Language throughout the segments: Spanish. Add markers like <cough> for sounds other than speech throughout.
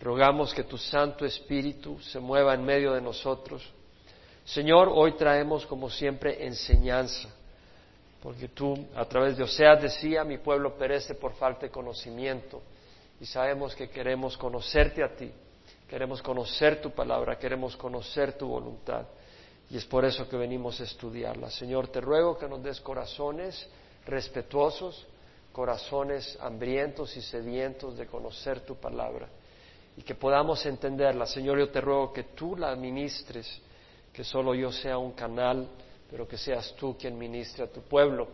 Rogamos que tu Santo Espíritu se mueva en medio de nosotros. Señor, hoy traemos como siempre enseñanza, porque tú a través de Oseas decía, mi pueblo perece por falta de conocimiento, y sabemos que queremos conocerte a ti, queremos conocer tu palabra, queremos conocer tu voluntad, y es por eso que venimos a estudiarla. Señor, te ruego que nos des corazones respetuosos, corazones hambrientos y sedientos de conocer tu palabra y que podamos entenderla. Señor, yo te ruego que tú la ministres, que solo yo sea un canal, pero que seas tú quien ministre a tu pueblo.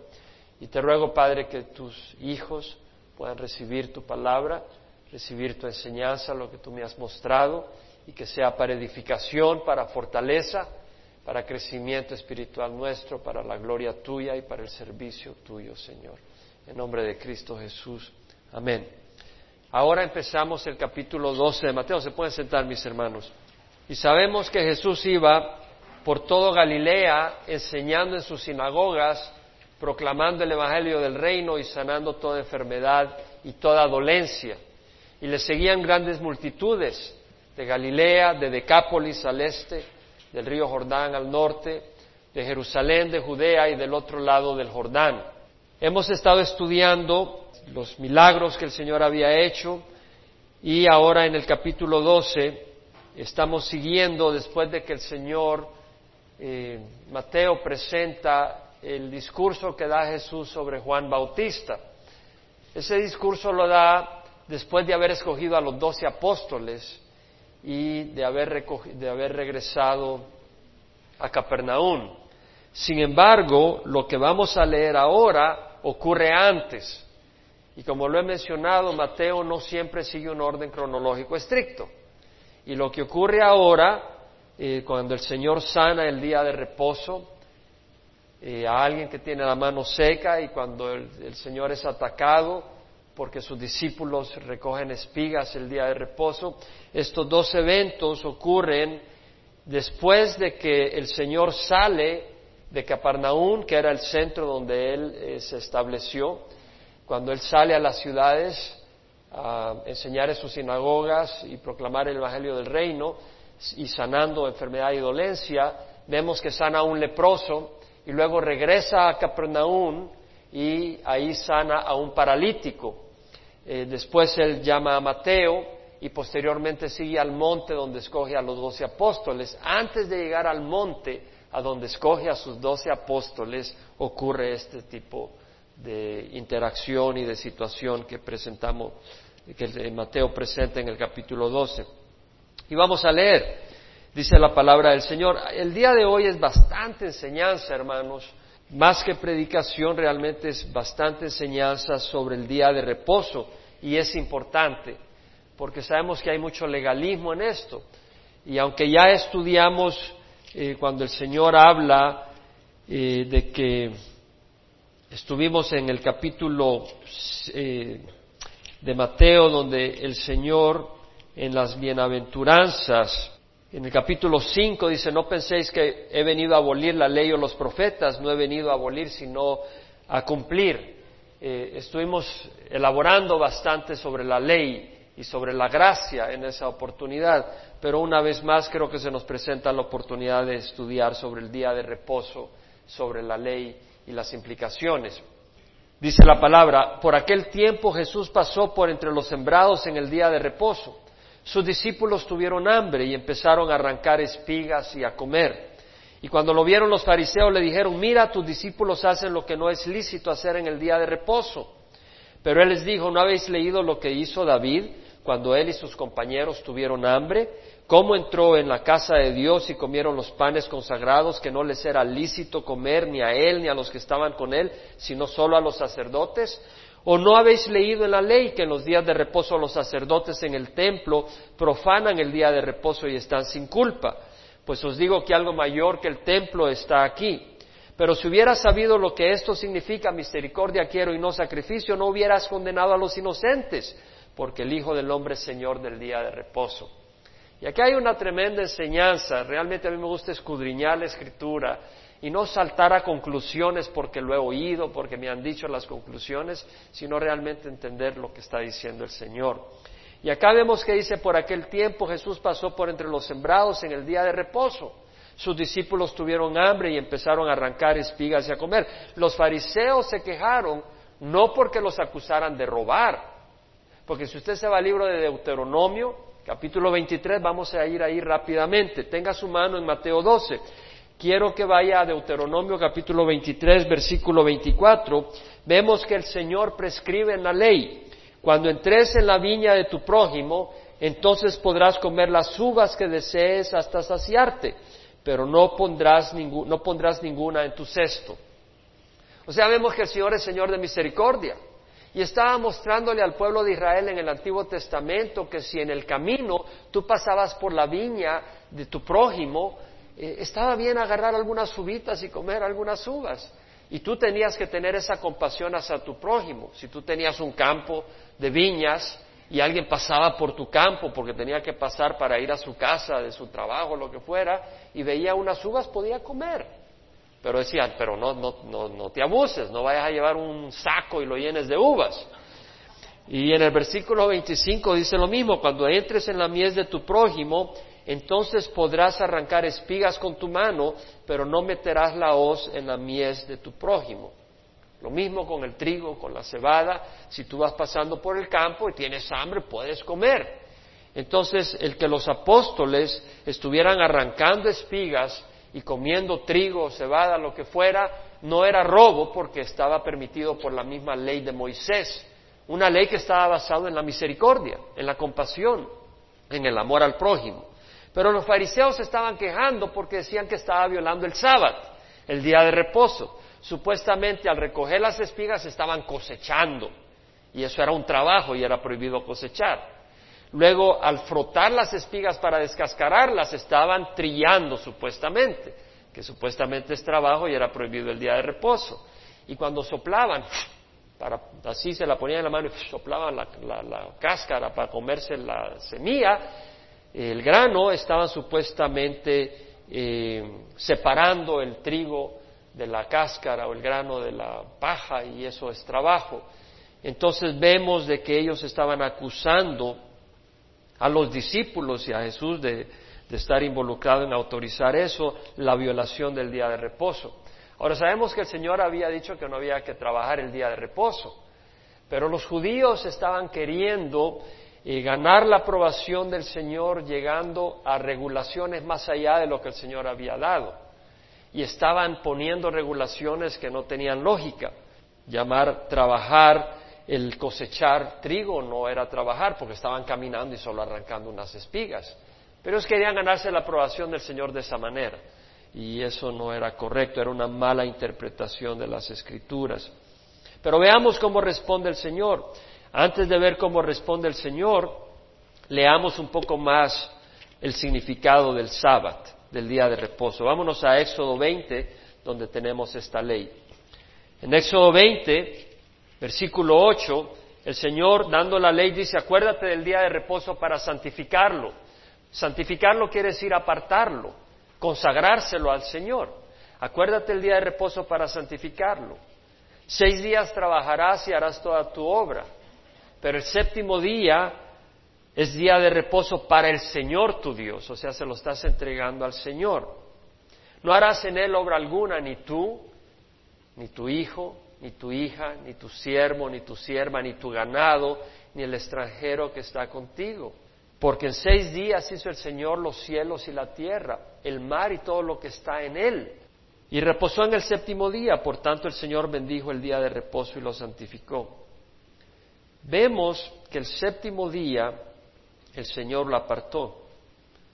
Y te ruego, Padre, que tus hijos puedan recibir tu palabra, recibir tu enseñanza, lo que tú me has mostrado, y que sea para edificación, para fortaleza, para crecimiento espiritual nuestro, para la gloria tuya y para el servicio tuyo, Señor. En nombre de Cristo Jesús. Amén. Ahora empezamos el capítulo 12 de Mateo. Se pueden sentar, mis hermanos. Y sabemos que Jesús iba por todo Galilea enseñando en sus sinagogas, proclamando el Evangelio del reino y sanando toda enfermedad y toda dolencia. Y le seguían grandes multitudes de Galilea, de Decápolis al este, del río Jordán al norte, de Jerusalén, de Judea y del otro lado del Jordán. Hemos estado estudiando los milagros que el Señor había hecho y ahora en el capítulo 12 estamos siguiendo después de que el Señor eh, Mateo presenta el discurso que da Jesús sobre Juan Bautista. Ese discurso lo da después de haber escogido a los doce apóstoles y de haber, de haber regresado a Capernaum. Sin embargo, lo que vamos a leer ahora ocurre antes. Y como lo he mencionado, Mateo no siempre sigue un orden cronológico estricto. Y lo que ocurre ahora, eh, cuando el Señor sana el día de reposo eh, a alguien que tiene la mano seca y cuando el, Señor es atacado porque sus discípulos recogen espigas el día de reposo, estos dos eventos ocurren después de que el Señor sale de Capernaum, que era el centro donde Él eh, se estableció, cuando Él sale a las ciudades a enseñar en sus sinagogas y proclamar el Evangelio del Reino y sanando enfermedad y dolencia, vemos que sana a un leproso y luego regresa a Capernaum y ahí sana a un paralítico. Eh, después él llama a Mateo y posteriormente sigue al monte donde escoge a los doce apóstoles. Antes de llegar al monte a donde escoge a sus doce apóstoles ocurre este tipo de interacción y de situación que presentamos, que Mateo presenta en el capítulo 12. Y vamos a leer, dice la palabra del Señor. El día de hoy es bastante enseñanza, hermanos, más que predicación, realmente es bastante enseñanza sobre el día de reposo y es importante, porque sabemos que hay mucho legalismo en esto. Y aunque ya estudiamos eh, cuando el Señor habla eh, de que Estuvimos en el capítulo eh, de Mateo donde el Señor en las bienaventuranzas, en el capítulo 5 dice, no penséis que he venido a abolir la ley o los profetas, no he venido a abolir sino a cumplir. Eh, estuvimos elaborando bastante sobre la ley y sobre la gracia en esa oportunidad, pero una vez más creo que se nos presenta la oportunidad de estudiar sobre el día de reposo, sobre la ley y las implicaciones. Dice la palabra, por aquel tiempo Jesús pasó por entre los sembrados en el día de reposo. Sus discípulos tuvieron hambre y empezaron a arrancar espigas y a comer. Y cuando lo vieron los fariseos le dijeron, mira, tus discípulos hacen lo que no es lícito hacer en el día de reposo. Pero él les dijo, ¿no habéis leído lo que hizo David cuando él y sus compañeros tuvieron hambre? Cómo entró en la casa de Dios y comieron los panes consagrados que no les era lícito comer ni a él ni a los que estaban con él, sino solo a los sacerdotes? ¿O no habéis leído en la ley que en los días de reposo los sacerdotes en el templo profanan el día de reposo y están sin culpa? Pues os digo que algo mayor que el templo está aquí. Pero si hubieras sabido lo que esto significa, misericordia quiero y no sacrificio, no hubieras condenado a los inocentes, porque el Hijo del Hombre es Señor del día de reposo. Y aquí hay una tremenda enseñanza. Realmente a mí me gusta escudriñar la escritura y no saltar a conclusiones porque lo he oído, porque me han dicho las conclusiones, sino realmente entender lo que está diciendo el Señor. Y acá vemos que dice, por aquel tiempo Jesús pasó por entre los sembrados en el día de reposo. Sus discípulos tuvieron hambre y empezaron a arrancar espigas y a comer. Los fariseos se quejaron no porque los acusaran de robar, porque si usted se va al libro de Deuteronomio, capítulo 23, vamos a ir ahí rápidamente. Tenga su mano en Mateo 12. Quiero que vaya a Deuteronomio capítulo 23, versículo 24. Vemos que el Señor prescribe en la ley, cuando entres en la viña de tu prójimo, entonces podrás comer las uvas que desees hasta saciarte pero no pondrás, no pondrás ninguna en tu cesto. O sea, vemos que el Señor es Señor de misericordia. Y estaba mostrándole al pueblo de Israel en el Antiguo Testamento que si en el camino tú pasabas por la viña de tu prójimo, eh, estaba bien agarrar algunas uvitas y comer algunas uvas. Y tú tenías que tener esa compasión hacia tu prójimo. Si tú tenías un campo de viñas, y alguien pasaba por tu campo porque tenía que pasar para ir a su casa, de su trabajo, lo que fuera, y veía unas uvas, podía comer. Pero decían, pero no, no, no, no te abuses, no vayas a llevar un saco y lo llenes de uvas. Y en el versículo 25 dice lo mismo, cuando entres en la mies de tu prójimo, entonces podrás arrancar espigas con tu mano, pero no meterás la hoz en la mies de tu prójimo. Lo mismo con el trigo, con la cebada. Si tú vas pasando por el campo y tienes hambre, puedes comer. Entonces, el que los apóstoles estuvieran arrancando espigas y comiendo trigo, cebada, lo que fuera, no era robo porque estaba permitido por la misma ley de Moisés. Una ley que estaba basada en la misericordia, en la compasión, en el amor al prójimo. Pero los fariseos se estaban quejando porque decían que estaba violando el sábado, el día de reposo supuestamente al recoger las espigas estaban cosechando, y eso era un trabajo y era prohibido cosechar. Luego, al frotar las espigas para descascararlas, estaban trillando supuestamente, que supuestamente es trabajo y era prohibido el día de reposo. Y cuando soplaban, para, así se la ponían en la mano y soplaban la, cáscara para comerse la semilla, el grano, estaban supuestamente eh, separando el trigo de la cáscara o el grano de la paja y eso es trabajo. Entonces vemos de que ellos estaban acusando a los discípulos y a Jesús de, estar involucrado en autorizar eso, la violación del día de reposo. Ahora sabemos que el Señor había dicho que no había que trabajar el día de reposo, pero los judíos estaban queriendo eh, ganar la aprobación del Señor llegando a regulaciones más allá de lo que el Señor había dado y estaban poniendo regulaciones que no tenían lógica. Llamar trabajar el cosechar trigo no era trabajar porque estaban caminando y solo arrancando unas espigas. Pero ellos querían ganarse la aprobación del Señor de esa manera. Y eso no era correcto, era una mala interpretación de las escrituras. Pero veamos cómo responde el Señor. Antes de ver cómo responde el Señor, leamos un poco más el significado del sábado del día de reposo. Vámonos a Éxodo 20, donde tenemos esta ley. En Éxodo 20, versículo 8, el Señor, dando la ley, dice, acuérdate del día de reposo para santificarlo. Santificarlo quiere decir apartarlo, consagrárselo al Señor. Acuérdate el día de reposo para santificarlo. Seis días trabajarás y harás toda tu obra, pero el séptimo día es día de reposo para el Señor tu Dios, o sea, se lo estás entregando al Señor. No harás en él obra alguna, ni tú, ni tu hijo, ni tu hija, ni tu siervo, ni tu sierva, ni tu ganado, ni el extranjero que está contigo. Porque en seis días hizo el Señor los cielos y la tierra, el mar y todo lo que está en él. Y reposó en el séptimo día, por tanto el Señor bendijo el día de reposo y lo santificó. Vemos que el séptimo día el Señor lo apartó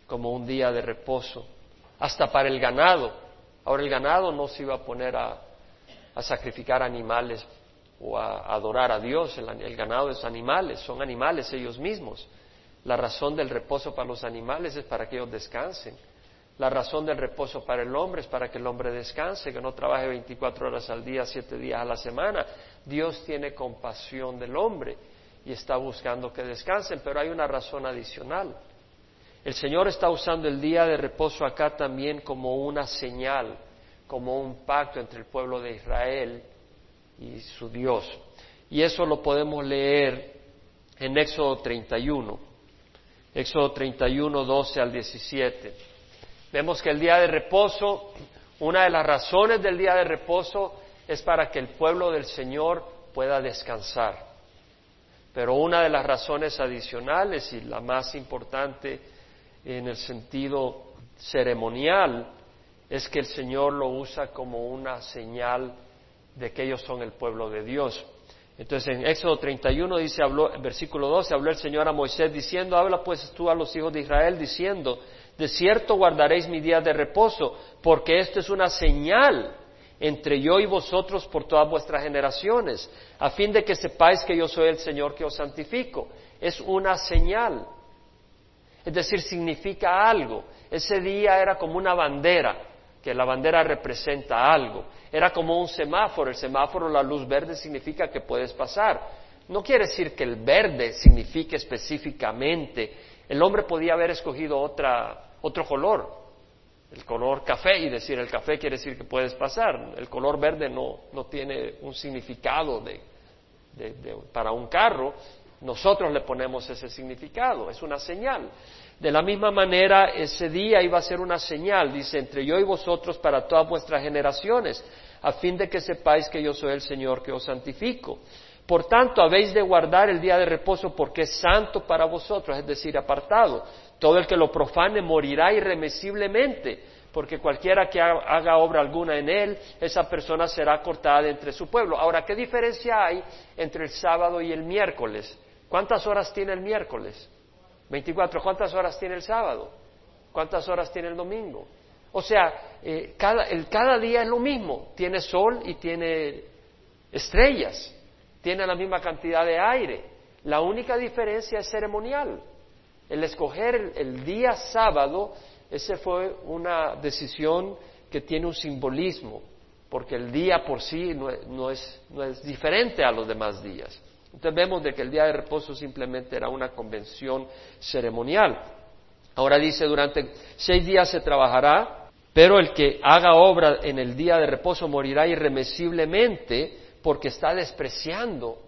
como un día de reposo, hasta para el ganado. Ahora el ganado no se iba a poner a, sacrificar animales o a, adorar a Dios, el, ganado es animales, son animales ellos mismos. La razón del reposo para los animales es para que ellos descansen. La razón del reposo para el hombre es para que el hombre descanse, que no trabaje 24 horas al día, 7 días a la semana. Dios tiene compasión del hombre y está buscando que descansen, pero hay una razón adicional. El Señor está usando el día de reposo acá también como una señal, como un pacto entre el pueblo de Israel y su Dios. Y eso lo podemos leer en Éxodo 31. Éxodo 31, 12 al 17. Vemos que el día de reposo, una de las razones del día de reposo es para que el pueblo del Señor pueda descansar. Pero una de las razones adicionales y la más importante en el sentido ceremonial es que el Señor lo usa como una señal de que ellos son el pueblo de Dios. Entonces en Éxodo 31 dice, habló, en versículo 12, habló el Señor a Moisés diciendo, habla pues tú a los hijos de Israel diciendo, de cierto guardaréis mi día de reposo, porque esto es una señal entre yo y vosotros por todas vuestras generaciones, a fin de que sepáis que yo soy el Señor que os santifico. Es una señal. Es decir, significa algo. Ese día era como una bandera, que la bandera representa algo. Era como un semáforo. El semáforo, la luz verde, significa que puedes pasar. No quiere decir que el verde signifique específicamente. El hombre podía haber escogido otra, otro color, el color café y decir el café quiere decir que puedes pasar. El color verde no, no tiene un significado de, para un carro. Nosotros le ponemos ese significado, es una señal. De la misma manera, ese día iba a ser una señal, dice, entre yo y vosotros para todas vuestras generaciones, a fin de que sepáis que yo soy el Señor que os santifico. Por tanto, habéis de guardar el día de reposo porque es santo para vosotros, es decir, apartado. Todo el que lo profane morirá irremisiblemente, porque cualquiera que haga obra alguna en él, esa persona será cortada de entre su pueblo. Ahora, ¿qué diferencia hay entre el sábado y el miércoles? ¿Cuántas horas tiene el miércoles? 24. ¿Cuántas horas tiene el sábado? ¿Cuántas horas tiene el domingo? O sea, eh, cada, el, cada día es lo mismo. Tiene sol y tiene estrellas. Tiene la misma cantidad de aire. La única diferencia es ceremonial. El escoger el, día sábado, esa fue una decisión que tiene un simbolismo, porque el día por sí no, es, no es diferente a los demás días. Entonces vemos de que el día de reposo simplemente era una convención ceremonial. Ahora dice, durante seis días se trabajará, pero el que haga obra en el día de reposo morirá irremisiblemente porque está despreciando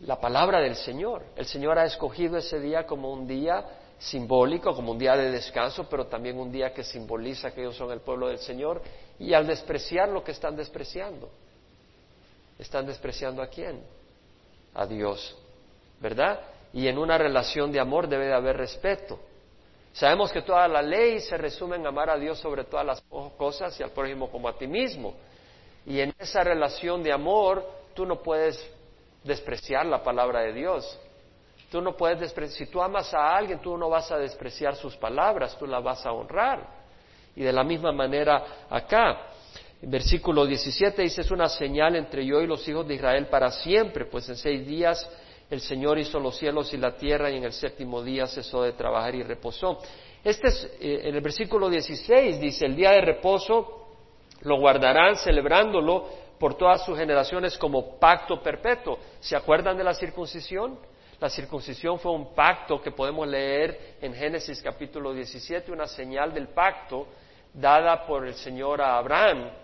la palabra del Señor. El Señor ha escogido ese día como un día simbólico, como un día de descanso, pero también un día que simboliza que ellos son el pueblo del Señor. Y al despreciar lo que están despreciando, ¿están despreciando a quién? A Dios, ¿verdad? Y en una relación de amor debe de haber respeto. Sabemos que toda la ley se resume en amar a Dios sobre todas las cosas y al prójimo como a ti mismo. Y en esa relación de amor tú no puedes despreciar la palabra de Dios. Tú no puedes despreciar, si tú amas a alguien, tú no vas a despreciar sus palabras, tú la vas a honrar. Y de la misma manera acá, versículo 17 dice, es una señal entre yo y los hijos de Israel para siempre, pues en seis días el Señor hizo los cielos y la tierra y en el séptimo día cesó de trabajar y reposó. Este es, eh, en el versículo 16 dice, el día de reposo lo guardarán celebrándolo por todas sus generaciones como pacto perpetuo. ¿Se acuerdan de la circuncisión? La circuncisión fue un pacto que podemos leer en Génesis capítulo 17, una señal del pacto dada por el Señor a Abraham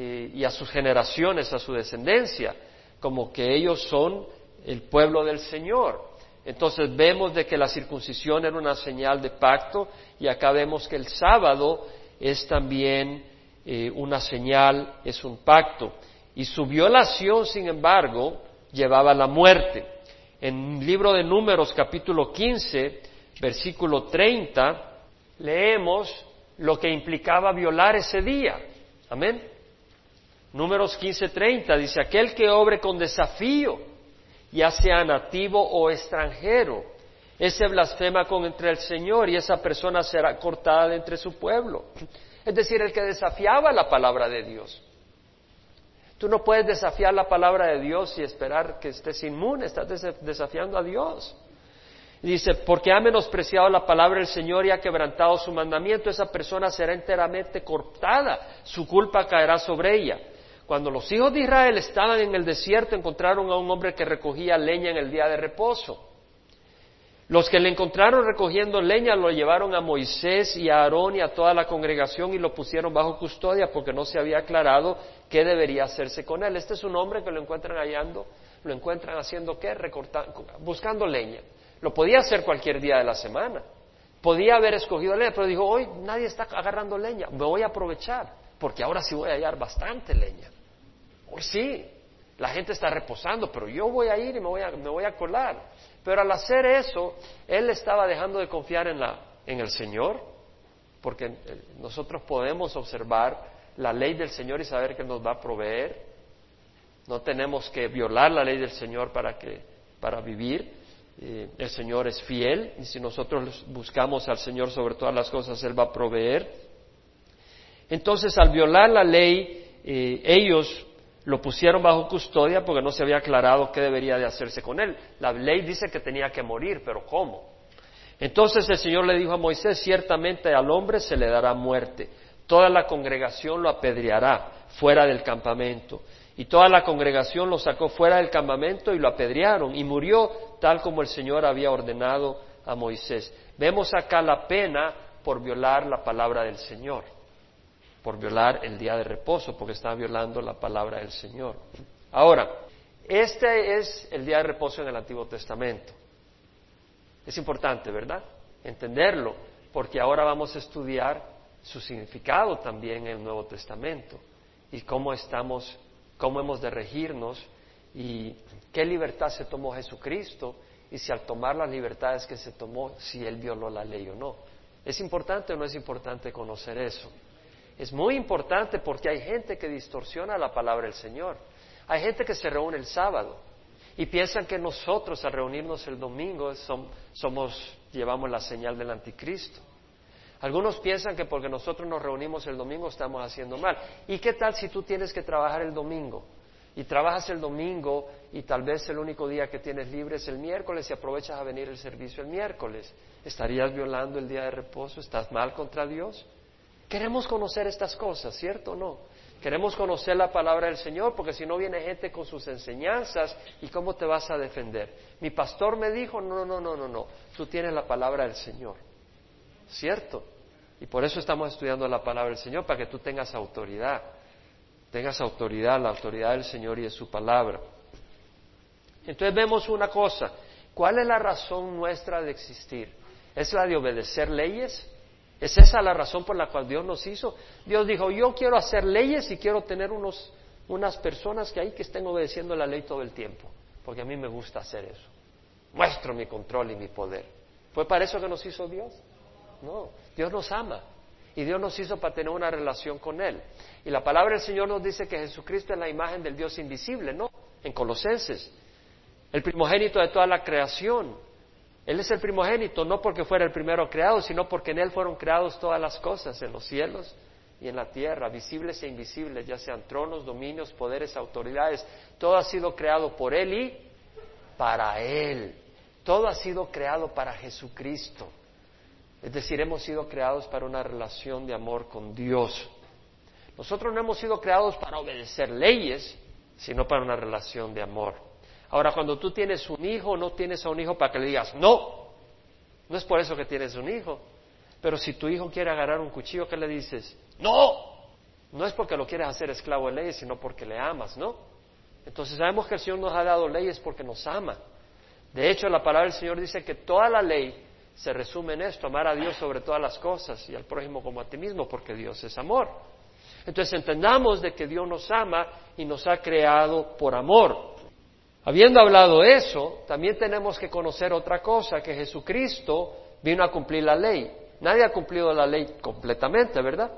eh, y a sus generaciones, a su descendencia, como que ellos son el pueblo del Señor. Entonces vemos de que la circuncisión era una señal de pacto y acá vemos que el sábado es también eh, una señal, es un pacto. Y su violación, sin embargo, llevaba a la muerte. En el libro de Números, capítulo 15, versículo 30, leemos lo que implicaba violar ese día. Amén. Números 15, 30 dice, aquel que obre con desafío, ya sea nativo o extranjero, ese blasfema contra el Señor y esa persona será cortada de entre su pueblo es decir, el que desafiaba la palabra de Dios. Tú no puedes desafiar la palabra de Dios y esperar que estés inmune, estás desafiando a Dios. Y dice, porque ha menospreciado la palabra del Señor y ha quebrantado su mandamiento, esa persona será enteramente cortada, su culpa caerá sobre ella. Cuando los hijos de Israel estaban en el desierto, encontraron a un hombre que recogía leña en el día de reposo. Los que le encontraron recogiendo leña lo llevaron a Moisés y a Aarón y a toda la congregación y lo pusieron bajo custodia porque no se había aclarado qué debería hacerse con él. Este es un hombre que lo encuentran hallando lo encuentran haciendo qué? Recortando, buscando leña. Lo podía hacer cualquier día de la semana. Podía haber escogido leña, pero dijo, hoy nadie está agarrando leña, me voy a aprovechar, porque ahora sí voy a hallar bastante leña. Hoy sí, la gente está reposando, pero yo voy a ir y me voy a, colar. Pero al hacer eso, él estaba dejando de confiar en, el Señor, porque eh, nosotros podemos observar la ley del Señor y saber que nos va a proveer. No tenemos que violar la ley del Señor para vivir. Eh, el Señor es fiel y si nosotros buscamos al Señor sobre todas las cosas, Él va a proveer. Entonces, al violar la ley, eh, ellos lo pusieron bajo custodia porque no se había aclarado qué debería de hacerse con él. La ley dice que tenía que morir, pero ¿cómo? Entonces el Señor le dijo a Moisés, ciertamente al hombre se le dará muerte, toda la congregación lo apedreará fuera del campamento. Y toda la congregación lo sacó fuera del campamento y lo apedrearon y murió tal como el Señor había ordenado a Moisés. Vemos acá la pena por violar la palabra del Señor, por violar el día de reposo, porque estaba violando la palabra del Señor. Ahora, este es el día de reposo en el Antiguo Testamento. Es importante, ¿verdad? Entenderlo, porque ahora vamos a estudiar su significado también en el Nuevo Testamento y cómo estamos, cómo hemos de regirnos y qué libertad se tomó Jesucristo y si al tomar las libertades que se tomó, si él violó la ley o no. ¿Es importante o no es importante conocer eso? Es muy importante porque hay gente que distorsiona la palabra del Señor. Hay gente que se reúne el sábado y piensan que nosotros al reunirnos el domingo somos, llevamos la señal del anticristo. Algunos piensan que porque nosotros nos reunimos el domingo estamos haciendo mal. ¿Y qué tal si tú tienes que trabajar el domingo? Y trabajas el domingo y tal vez el único día que tienes libre es el miércoles y aprovechas a venir el servicio el miércoles. ¿Estarías violando el día de reposo? ¿Estás mal contra Dios? Queremos conocer estas cosas, ¿cierto o no? Queremos conocer la palabra del Señor porque si no viene gente con sus enseñanzas y cómo te vas a defender. Mi pastor me dijo, no, no, no, no, no, tú tienes la palabra del Señor. ¿Cierto? Y por eso estamos estudiando la palabra del Señor, para que tú tengas autoridad. Tengas autoridad, la autoridad del Señor y de su palabra. Entonces vemos una cosa, ¿cuál es la razón nuestra de existir? ¿Es la de obedecer leyes? ¿Es esa la razón por la cual Dios nos hizo? Dios dijo, yo quiero hacer leyes y quiero tener unos, unas personas que ahí que estén obedeciendo la ley todo el tiempo, porque a mí me gusta hacer eso. Muestro mi control y mi poder. ¿Fue para eso que nos hizo Dios? No, Dios nos ama y Dios nos hizo para tener una relación con Él. Y la palabra del Señor nos dice que Jesucristo es la imagen del Dios invisible, ¿no? En Colosenses, el primogénito de toda la creación. Él es el primogénito, no porque fuera el primero creado, sino porque en Él fueron creados todas las cosas, en los cielos y en la tierra, visibles e invisibles, ya sean tronos, dominios, poderes, autoridades. Todo ha sido creado por Él y para Él. Todo ha sido creado para Jesucristo. Es decir, hemos sido creados para una relación de amor con Dios. Nosotros no hemos sido creados para obedecer leyes, sino para una relación de amor. Ahora, cuando tú tienes un hijo, no tienes a un hijo para que le digas, no, no es por eso que tienes un hijo. Pero si tu hijo quiere agarrar un cuchillo, ¿qué le dices? No, no es porque lo quieres hacer esclavo de leyes, sino porque le amas, ¿no? Entonces sabemos que el Señor nos ha dado leyes porque nos ama. De hecho, la palabra del Señor dice que toda la ley se resume en esto, amar a Dios sobre todas las cosas y al prójimo como a ti mismo, porque Dios es amor. Entonces entendamos de que Dios nos ama y nos ha creado por amor. Habiendo hablado eso, también tenemos que conocer otra cosa, que Jesucristo vino a cumplir la ley. Nadie ha cumplido la ley completamente, ¿verdad?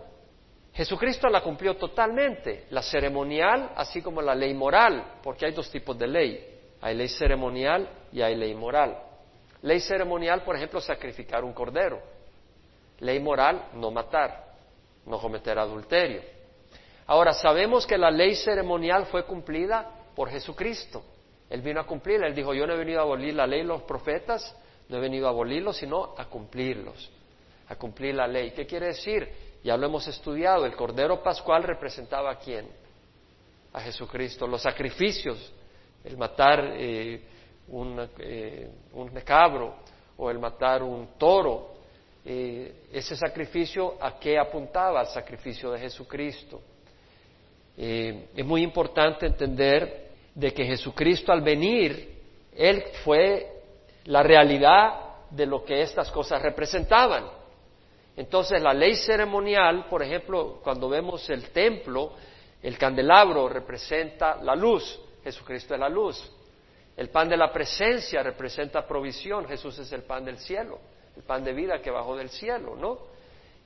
Jesucristo la cumplió totalmente, la ceremonial así como la ley moral, porque hay dos tipos de ley. Hay ley ceremonial y hay ley moral. Ley ceremonial, por ejemplo, sacrificar un cordero. Ley moral, no matar, no cometer adulterio. Ahora, sabemos que la ley ceremonial fue cumplida por Jesucristo. Él vino a cumplir, él dijo, yo no he venido a abolir la ley los profetas, no he venido a abolirlos, sino a cumplirlos, a cumplir la ley. ¿Qué quiere decir? Ya lo hemos estudiado, el Cordero Pascual representaba a quién? A Jesucristo. Los sacrificios, el matar eh, un, eh, un, cabro o el matar un toro, eh, ese sacrificio a qué apuntaba? Al sacrificio de Jesucristo. es muy importante entender de que Jesucristo al venir, Él fue la realidad de lo que estas cosas representaban. Entonces la ley ceremonial, por ejemplo, cuando vemos el templo, el candelabro representa la luz, Jesucristo es la luz. El pan de la presencia representa provisión, Jesús es el pan del cielo, el pan de vida que bajó del cielo, ¿no?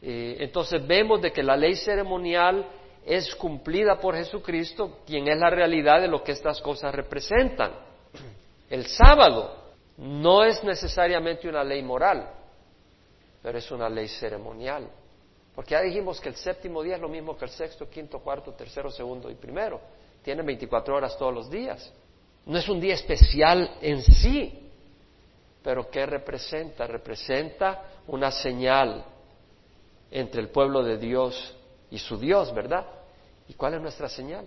Eh, entonces vemos de que la ley ceremonial es cumplida por Jesucristo, quien es la realidad de lo que estas cosas representan. El sábado no es necesariamente una ley moral, pero es una ley ceremonial. Porque ya dijimos que el séptimo día es lo mismo que el sexto, quinto, cuarto, tercero, segundo y primero. Tiene 24 horas todos los días. No es un día especial en sí, pero ¿qué representa? Representa una señal entre el pueblo de Dios y su Dios, ¿verdad? ¿Y cuál es nuestra señal?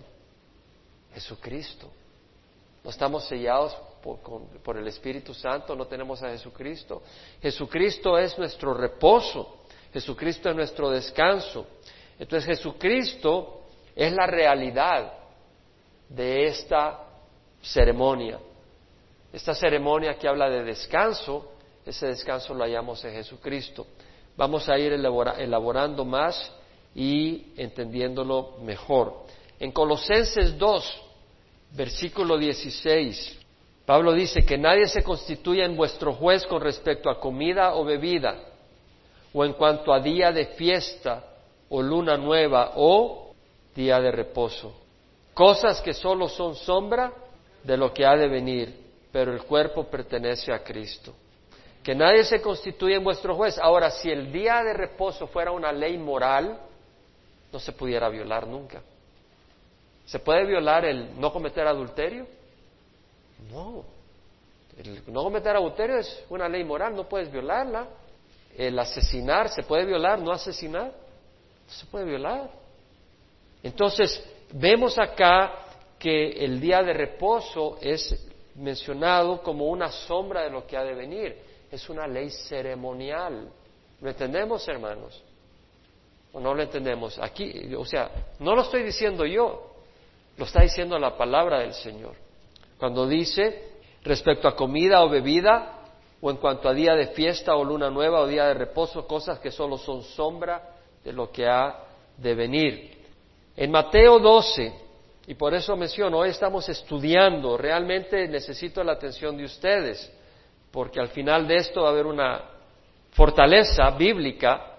Jesucristo. No estamos sellados por, el Espíritu Santo, no tenemos a Jesucristo. Jesucristo es nuestro reposo, Jesucristo es nuestro descanso. Entonces Jesucristo es la realidad de esta ceremonia. Esta ceremonia que habla de descanso, ese descanso lo hallamos en Jesucristo. Vamos a ir elaborando más y entendiéndolo mejor. En Colosenses 2, versículo 16, Pablo dice que nadie se constituya en vuestro juez con respecto a comida o bebida, o en cuanto a día de fiesta, o luna nueva, o día de reposo. Cosas que solo son sombra de lo que ha de venir, pero el cuerpo pertenece a Cristo. Que nadie se constituya en vuestro juez. Ahora, si el día de reposo fuera una ley moral, no se pudiera violar nunca. ¿Se puede violar el no cometer adulterio? No. El no cometer adulterio es una ley moral, no puedes violarla. El asesinar, ¿se puede violar? ¿No asesinar? No se puede violar. Entonces, vemos acá que el día de reposo es mencionado como una sombra de lo que ha de venir. Es una ley ceremonial. ¿Lo entendemos, hermanos? ¿O no lo entendemos? Aquí, o sea, no lo estoy diciendo yo, lo está diciendo la palabra del Señor. Cuando dice, respecto a comida o bebida, o en cuanto a día de fiesta o luna nueva o día de reposo, cosas que solo son sombra de lo que ha de venir. En Mateo 12, y por eso menciono, hoy estamos estudiando, realmente necesito la atención de ustedes, porque al final de esto va a haber una fortaleza bíblica,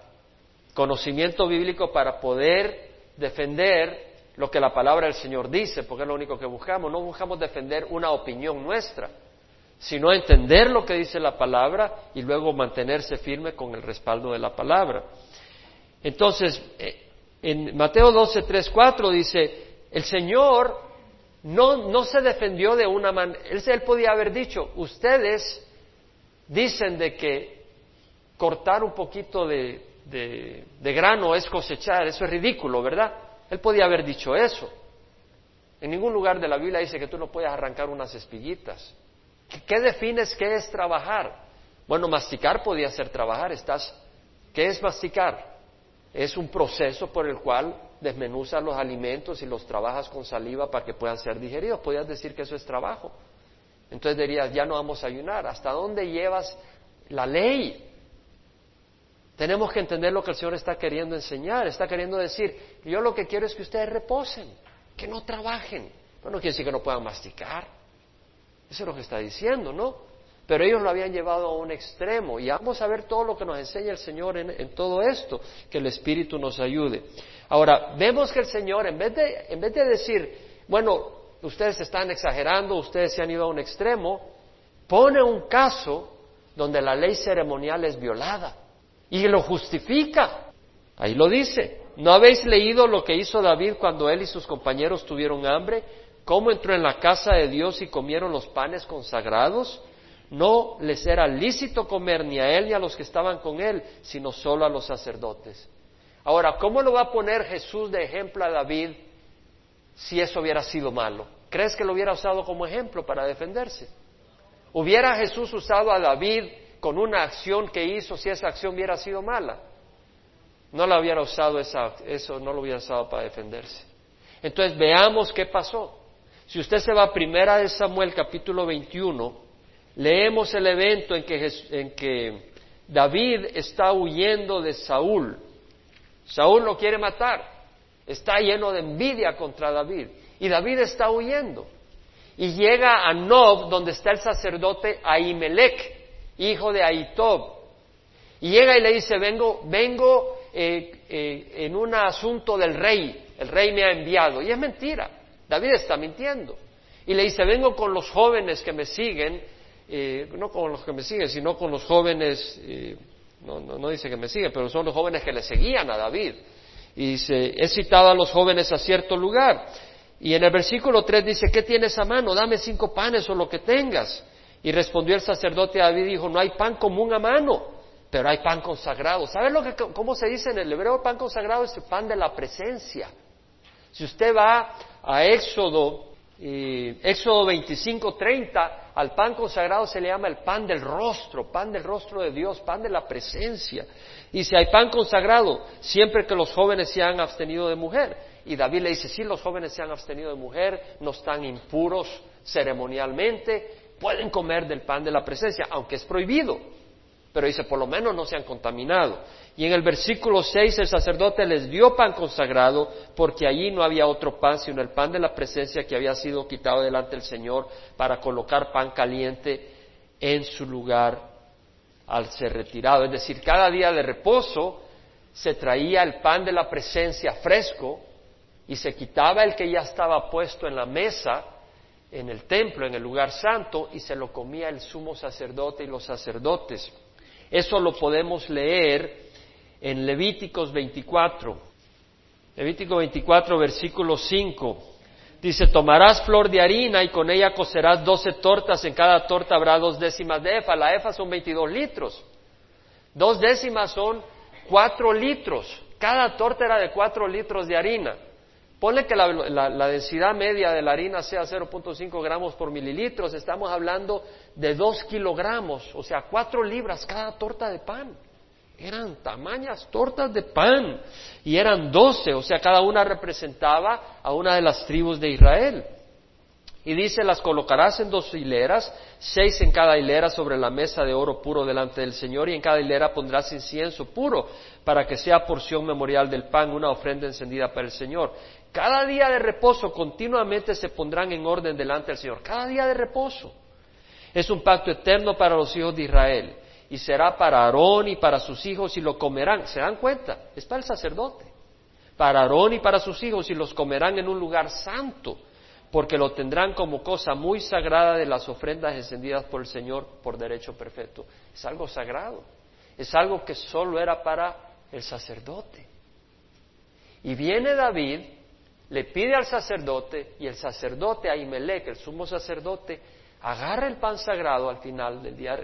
conocimiento bíblico para poder defender lo que la palabra del Señor dice, porque es lo único que buscamos. No buscamos defender una opinión nuestra, sino entender lo que dice la palabra y luego mantenerse firme con el respaldo de la palabra. Entonces, eh, en Mateo 12, 3, 4 dice, el Señor no, se defendió de una manera, él, podía haber dicho, ustedes dicen de que cortar un poquito de, de, grano es cosechar, eso es ridículo, ¿verdad? Él podía haber dicho eso. En ningún lugar de la Biblia dice que tú no puedes arrancar unas espiguitas. ¿Qué defines qué es trabajar? Bueno, masticar podía ser trabajar. Estás, ¿qué es masticar? Es un proceso por el cual desmenuzas los alimentos y los trabajas con saliva para que puedan ser digeridos. Podrías decir que eso es trabajo. Entonces dirías, ya no vamos a ayunar. ¿Hasta dónde llevas la ley? Tenemos que entender lo que el Señor está queriendo enseñar. Está queriendo decir, yo lo que quiero es que ustedes reposen, que no trabajen. Pero no quiere decir que no puedan masticar. Eso es lo que está diciendo, ¿no? Pero ellos lo habían llevado a un extremo. Y vamos a ver todo lo que nos enseña el Señor en, todo esto, que el Espíritu nos ayude. Ahora, vemos que el Señor, en vez, de, en vez de decir, bueno, ustedes están exagerando, ustedes se han ido a un extremo, pone un caso donde la ley ceremonial es violada y lo justifica. Ahí lo dice. ¿No habéis leído lo que hizo David cuando él y sus compañeros tuvieron hambre? ¿Cómo entró en la casa de Dios y comieron los panes consagrados? no les era lícito comer ni a él ni a los que estaban con él, sino solo a los sacerdotes. Ahora, ¿cómo lo va a poner Jesús de ejemplo a David si eso hubiera sido malo? ¿Crees que lo hubiera usado como ejemplo para defenderse? ¿Hubiera Jesús usado a David con una acción que hizo si esa acción hubiera sido mala? No la hubiera usado esa, eso, no lo hubiera usado para defenderse. Entonces veamos qué pasó. Si usted se va a primera de Samuel capítulo 21, leemos el evento en que, en que David está huyendo de Saúl. Saúl lo quiere matar, está lleno de envidia contra David y David está huyendo. Y llega a Nob, donde está el sacerdote Ahimelech, hijo de Ahitob. Y llega y le dice, vengo, vengo eh, eh, en un asunto del rey, el rey me ha enviado. Y es mentira, David está mintiendo. Y le dice, vengo con los jóvenes que me siguen, eh, no con los que me siguen, sino con los jóvenes, no, no, dice que me siguen, pero son los jóvenes que le seguían a David. Y dice, he citado a los jóvenes a cierto lugar. Y en el versículo 3 dice, ¿qué tienes a mano? Dame cinco panes o lo que tengas. Y respondió el sacerdote a David dijo, no hay pan común a mano, pero hay pan consagrado. ¿Sabes lo que, cómo se dice en el hebreo pan consagrado? Es el pan de la presencia. Si usted va a Éxodo, Éxodo 25, 30, al pan consagrado se le llama el pan del rostro, pan del rostro de Dios, pan de la presencia. Y si hay pan consagrado, siempre que los jóvenes se han abstenido de mujer. Y David le dice, si los jóvenes se han abstenido de mujer, no están impuros ceremonialmente, pueden comer del pan de la presencia, aunque es prohibido. Pero dice, por lo menos no se han contaminado. Y en el versículo 6 el sacerdote les dio pan consagrado porque allí no había otro pan sino el pan de la presencia que había sido quitado delante del Señor para colocar pan caliente en su lugar al ser retirado. Es decir, cada día de reposo se traía el pan de la presencia fresco y se quitaba el que ya estaba puesto en la mesa en el templo, en el lugar santo, y se lo comía el sumo sacerdote y los sacerdotes. Eso lo podemos leer en Levíticos 24. Levítico 24, versículo 5. Dice, tomarás flor de harina y con ella cocerás doce tortas, en cada torta habrá dos décimas de efa. La efa son 22 litros. Dos décimas son cuatro litros. Cada torta era de cuatro litros de harina. Ponle que la, densidad media de la harina sea 0.5 gramos por mililitros, estamos hablando de 2 kilogramos, o sea, 4 libras cada torta de pan. Eran tamañas tortas de pan y eran 12, o sea, cada una representaba a una de las tribus de Israel. Y dice, las colocarás en dos hileras, seis en cada hilera sobre la mesa de oro puro delante del Señor, y en cada hilera pondrás incienso puro, para que sea porción memorial del pan, una ofrenda encendida para el Señor. Cada día de reposo continuamente se pondrán en orden delante del Señor. Cada día de reposo. Es un pacto eterno para los hijos de Israel. Y será para Aarón y para sus hijos y lo comerán. ¿Se dan cuenta? Es para el sacerdote. Para Aarón y para sus hijos y los comerán en un lugar santo. Porque lo tendrán como cosa muy sagrada de las ofrendas encendidas por el Señor por derecho perfecto. Es algo sagrado. Es algo que solo era para el sacerdote. Y viene David le pide al sacerdote y el sacerdote Ahimelech, el sumo sacerdote, agarra el pan sagrado al final del día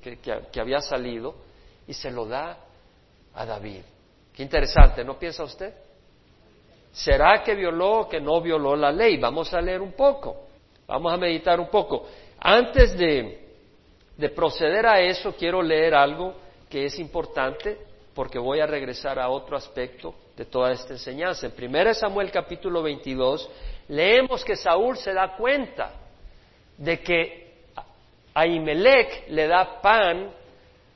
que, había salido y se lo da a David. Qué interesante, ¿no piensa usted? ¿Será que violó o que no violó la ley? Vamos a leer un poco, vamos a meditar un poco. Antes de proceder a eso, quiero leer algo que es importante porque voy a regresar a otro aspecto de toda esta enseñanza. En 1 Samuel capítulo 22 leemos que Saúl se da cuenta de que Ahimelech le da pan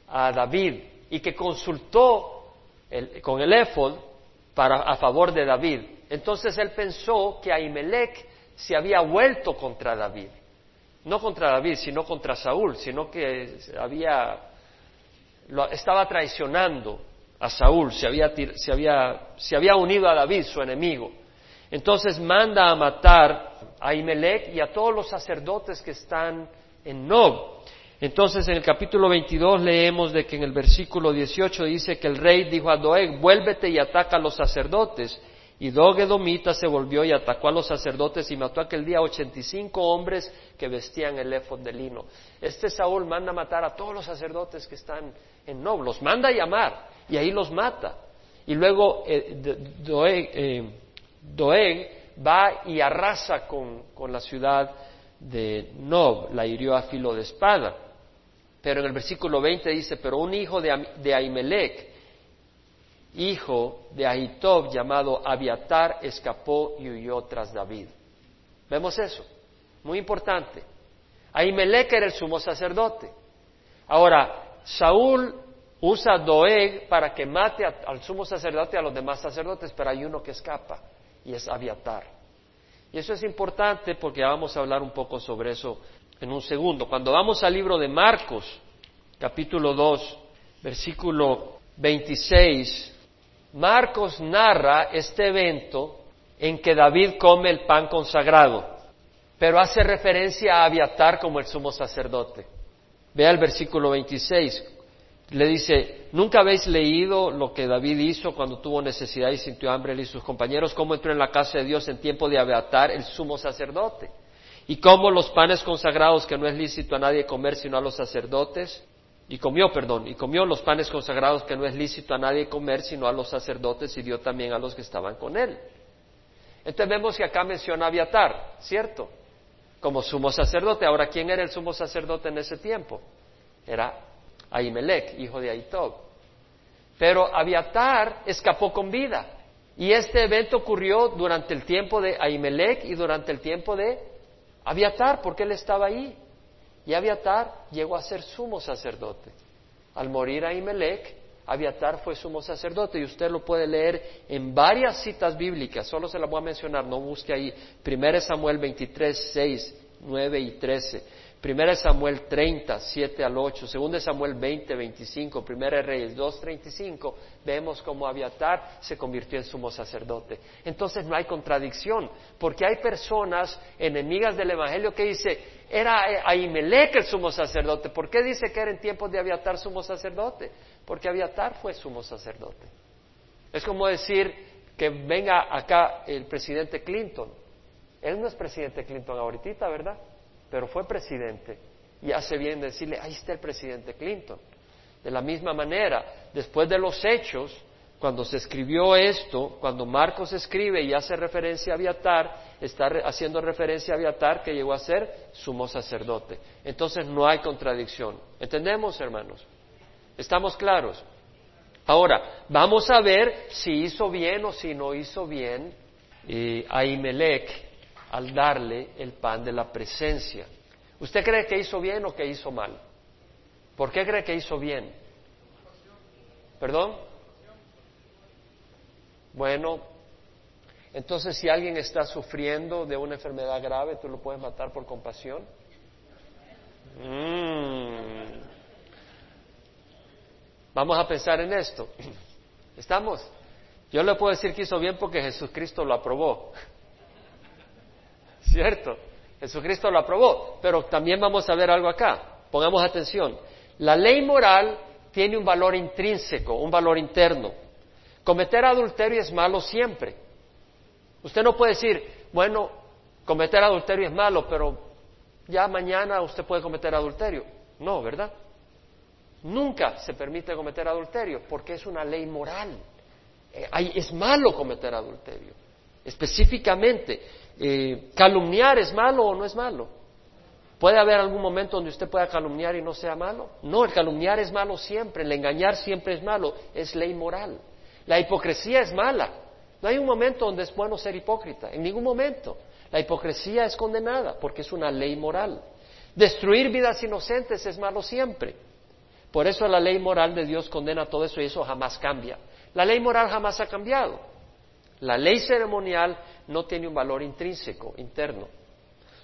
a David y que consultó con el éfod a favor de David. Entonces él pensó que Ahimelech se había vuelto contra David. No contra David, sino contra Saúl, sino que había, lo, estaba traicionando a Saúl, se había, se, había, se había, unido a David, su enemigo. Entonces manda a matar a Imelec y a todos los sacerdotes que están en Nob. Entonces en el capítulo 22 leemos de que en el versículo 18 dice que el rey dijo a Doeg, vuélvete y ataca a los sacerdotes. Y Doeg Edomita se volvió y atacó a los sacerdotes y mató aquel día 85 hombres que vestían el éfod de lino. Este Saúl manda a matar a todos los sacerdotes que están en Nob, los manda a llamar y ahí los mata. Y luego eh, Doeg, eh, va y arrasa con, la ciudad de Nob, la hirió a filo de espada. Pero en el versículo 20 dice, pero un hijo de, de Ahimelech, hijo de Ahitob, llamado Abiatar, escapó y huyó tras David. Vemos eso. Muy importante. Ahimelech era el sumo sacerdote. Ahora, Saúl usa Doeg para que mate al sumo sacerdote y a los demás sacerdotes, pero hay uno que escapa y es Abiatar. Y eso es importante porque vamos a hablar un poco sobre eso en un segundo. Cuando vamos al libro de Marcos, capítulo 2, versículo 26, Marcos narra este evento en que David come el pan consagrado, pero hace referencia a Abiatar como el sumo sacerdote. Vea el versículo 26. Le dice, ¿nunca habéis leído lo que David hizo cuando tuvo necesidad y sintió hambre él y sus compañeros? ¿Cómo entró en la casa de Dios en tiempo de Abiatar, el sumo sacerdote? ¿Y cómo los panes consagrados que no es lícito a nadie comer sino a los sacerdotes? Y comió, perdón, y comió los panes consagrados que no es lícito a nadie comer sino a los sacerdotes y dio también a los que estaban con él. Entonces vemos que acá menciona a Abiatar, ¿cierto? Como sumo sacerdote. Ahora, ¿quién era el sumo sacerdote en ese tiempo? Era Ahimelech, hijo de Aitob. Pero Abiatar escapó con vida. Y este evento ocurrió durante el tiempo de Ahimelech y durante el tiempo de Abiatar, porque él estaba ahí. Y Abiatar llegó a ser sumo sacerdote. Al morir Ahimelech, Abiatar fue sumo sacerdote y usted lo puede leer en varias citas bíblicas, solo se las voy a mencionar, no busque ahí. 1 Samuel 23, 6, 9 y 13. Primera Samuel 30, 7 al 8, Segunda Samuel 20, 25, Primera Reyes 2, 35, vemos cómo Abiatar se convirtió en sumo sacerdote. Entonces no hay contradicción, porque hay personas enemigas del Evangelio que dice, era Ahimelech el sumo sacerdote. ¿Por qué dice que era en tiempos de Abiatar sumo sacerdote? Porque Abiatar fue sumo sacerdote. Es como decir que venga acá el presidente Clinton. Él no es presidente Clinton ahorita, ¿verdad? pero fue presidente. Y hace bien decirle, ahí está el presidente Clinton. De la misma manera, después de los hechos, cuando se escribió esto, cuando Marcos escribe y hace referencia a Abiatar, está haciendo referencia a Abiatar que llegó a ser sumo sacerdote. Entonces no hay contradicción. ¿Entendemos, hermanos? ¿Estamos claros? Ahora, vamos a ver si hizo bien o si no hizo bien eh, a Imelec al darle el pan de la presencia. ¿Usted cree que hizo bien o que hizo mal? ¿Por qué cree que hizo bien? ¿Perdón? Bueno, entonces si alguien está sufriendo de una enfermedad grave, ¿tú lo puedes matar por compasión? Mm. Vamos a pensar en esto. <clears throat> ¿Estamos? Yo le puedo decir que hizo bien porque Jesucristo lo aprobó. <laughs> ¿Cierto? Jesucristo lo aprobó. Pero también vamos a ver algo acá. Pongamos atención. La ley moral tiene un valor intrínseco, un valor interno. Cometer adulterio es malo siempre. Usted no puede decir, bueno, cometer adulterio es malo, pero ya mañana usted puede cometer adulterio. No, ¿verdad? Nunca se permite cometer adulterio porque es una ley moral. Eh, es malo cometer adulterio. Específicamente, eh, ¿calumniar es malo o no es malo? ¿Puede haber algún momento donde usted pueda calumniar y no sea malo? No, el calumniar es malo siempre, el engañar siempre es malo, es ley moral. La hipocresía es mala. No hay un momento donde es bueno ser hipócrita, en ningún momento. La hipocresía es condenada porque es una ley moral. Destruir vidas inocentes es malo siempre. Por eso la ley moral de Dios condena todo eso y eso jamás cambia. La ley moral jamás ha cambiado. La ley ceremonial no tiene un valor intrínseco, interno.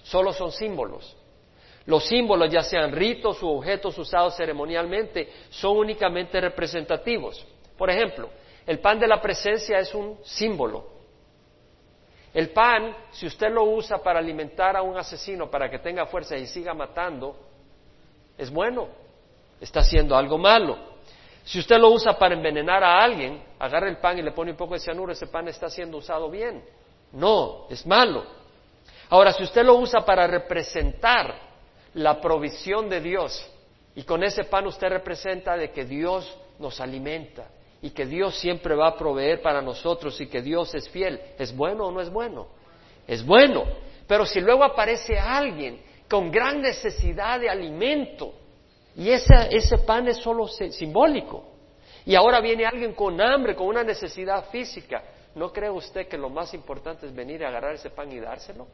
Solo son símbolos. Los símbolos, ya sean ritos u objetos usados ceremonialmente, son únicamente representativos. Por ejemplo, el pan de la presencia es un símbolo. El pan, si usted lo usa para alimentar a un asesino para que tenga fuerza y siga matando, es bueno. Está haciendo algo malo. Si usted lo usa para envenenar a alguien, agarra el pan y le pone un poco de cianuro, ese pan está siendo usado bien. No, es malo. Ahora, si usted lo usa para representar la provisión de Dios, y con ese pan usted representa de que Dios nos alimenta y que Dios siempre va a proveer para nosotros y que Dios es fiel, ¿es bueno o no es bueno? Es bueno. Pero si luego aparece alguien con gran necesidad de alimento, y ese, pan es solo simbólico. Y ahora viene alguien con hambre, con una necesidad física. ¿No cree usted que lo más importante es venir a agarrar ese pan y dárselo?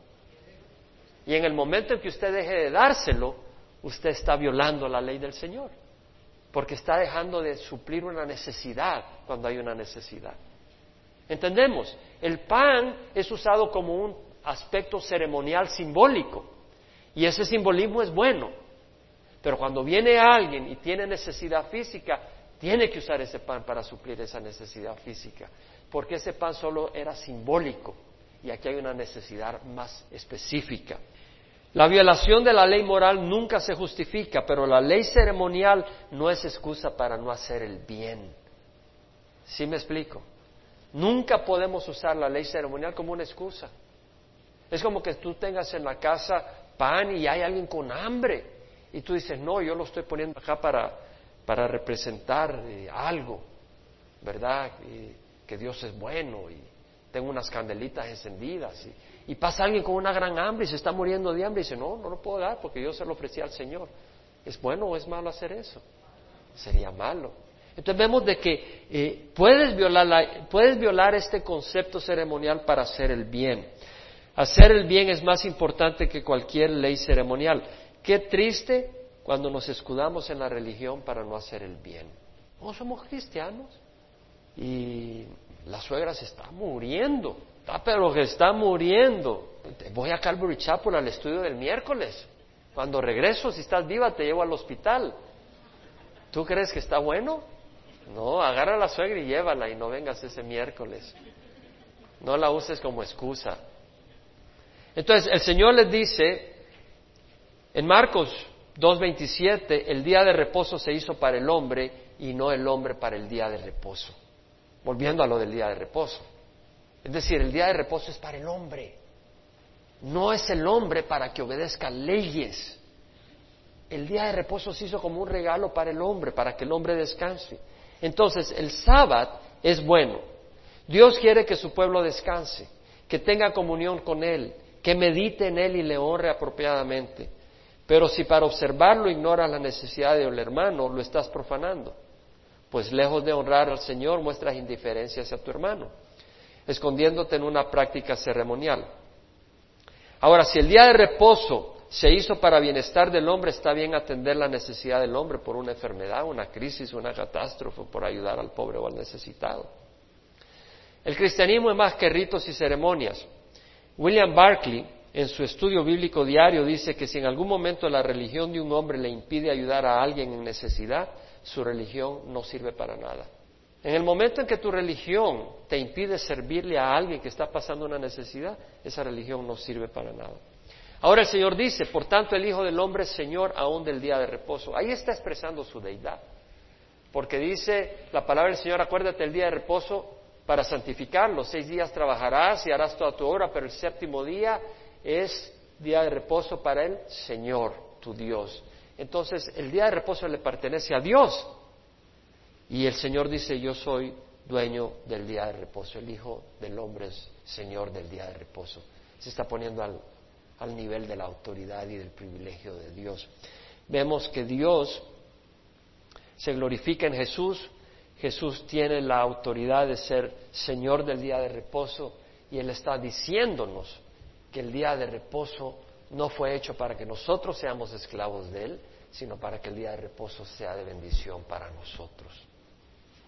Y en el momento en que usted deje de dárselo, usted está violando la ley del Señor, porque está dejando de suplir una necesidad cuando hay una necesidad. ¿Entendemos? El pan es usado como un aspecto ceremonial simbólico y ese simbolismo es bueno. Pero cuando viene alguien y tiene necesidad física, tiene que usar ese pan para suplir esa necesidad física, porque ese pan solo era simbólico y aquí hay una necesidad más específica. La violación de la ley moral nunca se justifica, pero la ley ceremonial no es excusa para no hacer el bien. ¿Sí me explico? Nunca podemos usar la ley ceremonial como una excusa. Es como que tú tengas en la casa pan y hay alguien con hambre y tú dices, no, yo lo estoy poniendo acá para, para representar eh, algo, ¿verdad? que Dios es bueno y tengo unas candelitas encendidas y, y, pasa alguien con una gran hambre y se está muriendo de hambre y dice, no, no lo puedo dar porque yo se lo ofrecí al Señor. ¿Es bueno o es malo hacer eso? Sería malo. Entonces vemos de que eh, puedes, violar puedes violar este concepto ceremonial para hacer el bien. Hacer el bien es más importante que cualquier ley ceremonial. Qué triste cuando nos escudamos en la religión para no hacer el bien. No somos cristianos y la suegra se está muriendo, ah, pero que está muriendo. Voy a Calvary Chapel al estudio del miércoles. Cuando regreso, si estás viva, te llevo al hospital. ¿Tú crees que está bueno? No, agarra a la suegra y llévala y no vengas ese miércoles. No la uses como excusa. Entonces, el Señor les dice, en Marcos 2.27, el día de reposo se hizo para el hombre y no el hombre para el día de reposo. Volviendo a lo del día de reposo. Es decir, el día de reposo es para el hombre. No es el hombre para que obedezca leyes. El día de reposo se hizo como un regalo para el hombre, para que el hombre descanse. Entonces, el sábado es bueno. Dios quiere que su pueblo descanse, que tenga comunión con Él, que medite en Él y le honre apropiadamente. Pero si para observarlo ignoras la necesidad del hermano, lo estás profanando. Pues lejos de honrar al Señor, muestras indiferencia hacia tu hermano, escondiéndote en una práctica ceremonial. Ahora, si el día de reposo se hizo para bienestar del hombre, está bien atender la necesidad del hombre por una enfermedad, una crisis, una catástrofe, por ayudar al pobre o al necesitado. El cristianismo es más que ritos y ceremonias. William Barclay, en su estudio bíblico diario, dice que si en algún momento la religión de un hombre le impide ayudar a alguien en necesidad, su religión no sirve para nada. En el momento en que tu religión te impide servirle a alguien que está pasando una necesidad, esa religión no sirve para nada. Ahora el Señor dice, por tanto el Hijo del Hombre es Señor aún del día de reposo. Ahí está expresando su deidad. Porque dice la palabra del Señor, acuérdate el día de reposo para santificarlo. Seis días trabajarás y harás toda tu obra, pero el séptimo día es día de reposo para el Señor, tu Dios. Entonces el día de reposo le pertenece a Dios. Y el Señor dice, yo soy dueño del día de reposo. El Hijo del Hombre es Señor del día de reposo. Se está poniendo al, al nivel de la autoridad y del privilegio de Dios. Vemos que Dios se glorifica en Jesús, Jesús tiene la autoridad de ser Señor del día de reposo y Él está diciéndonos que el día de reposo no fue hecho para que nosotros seamos esclavos de Él, sino para que el día de reposo sea de bendición para nosotros.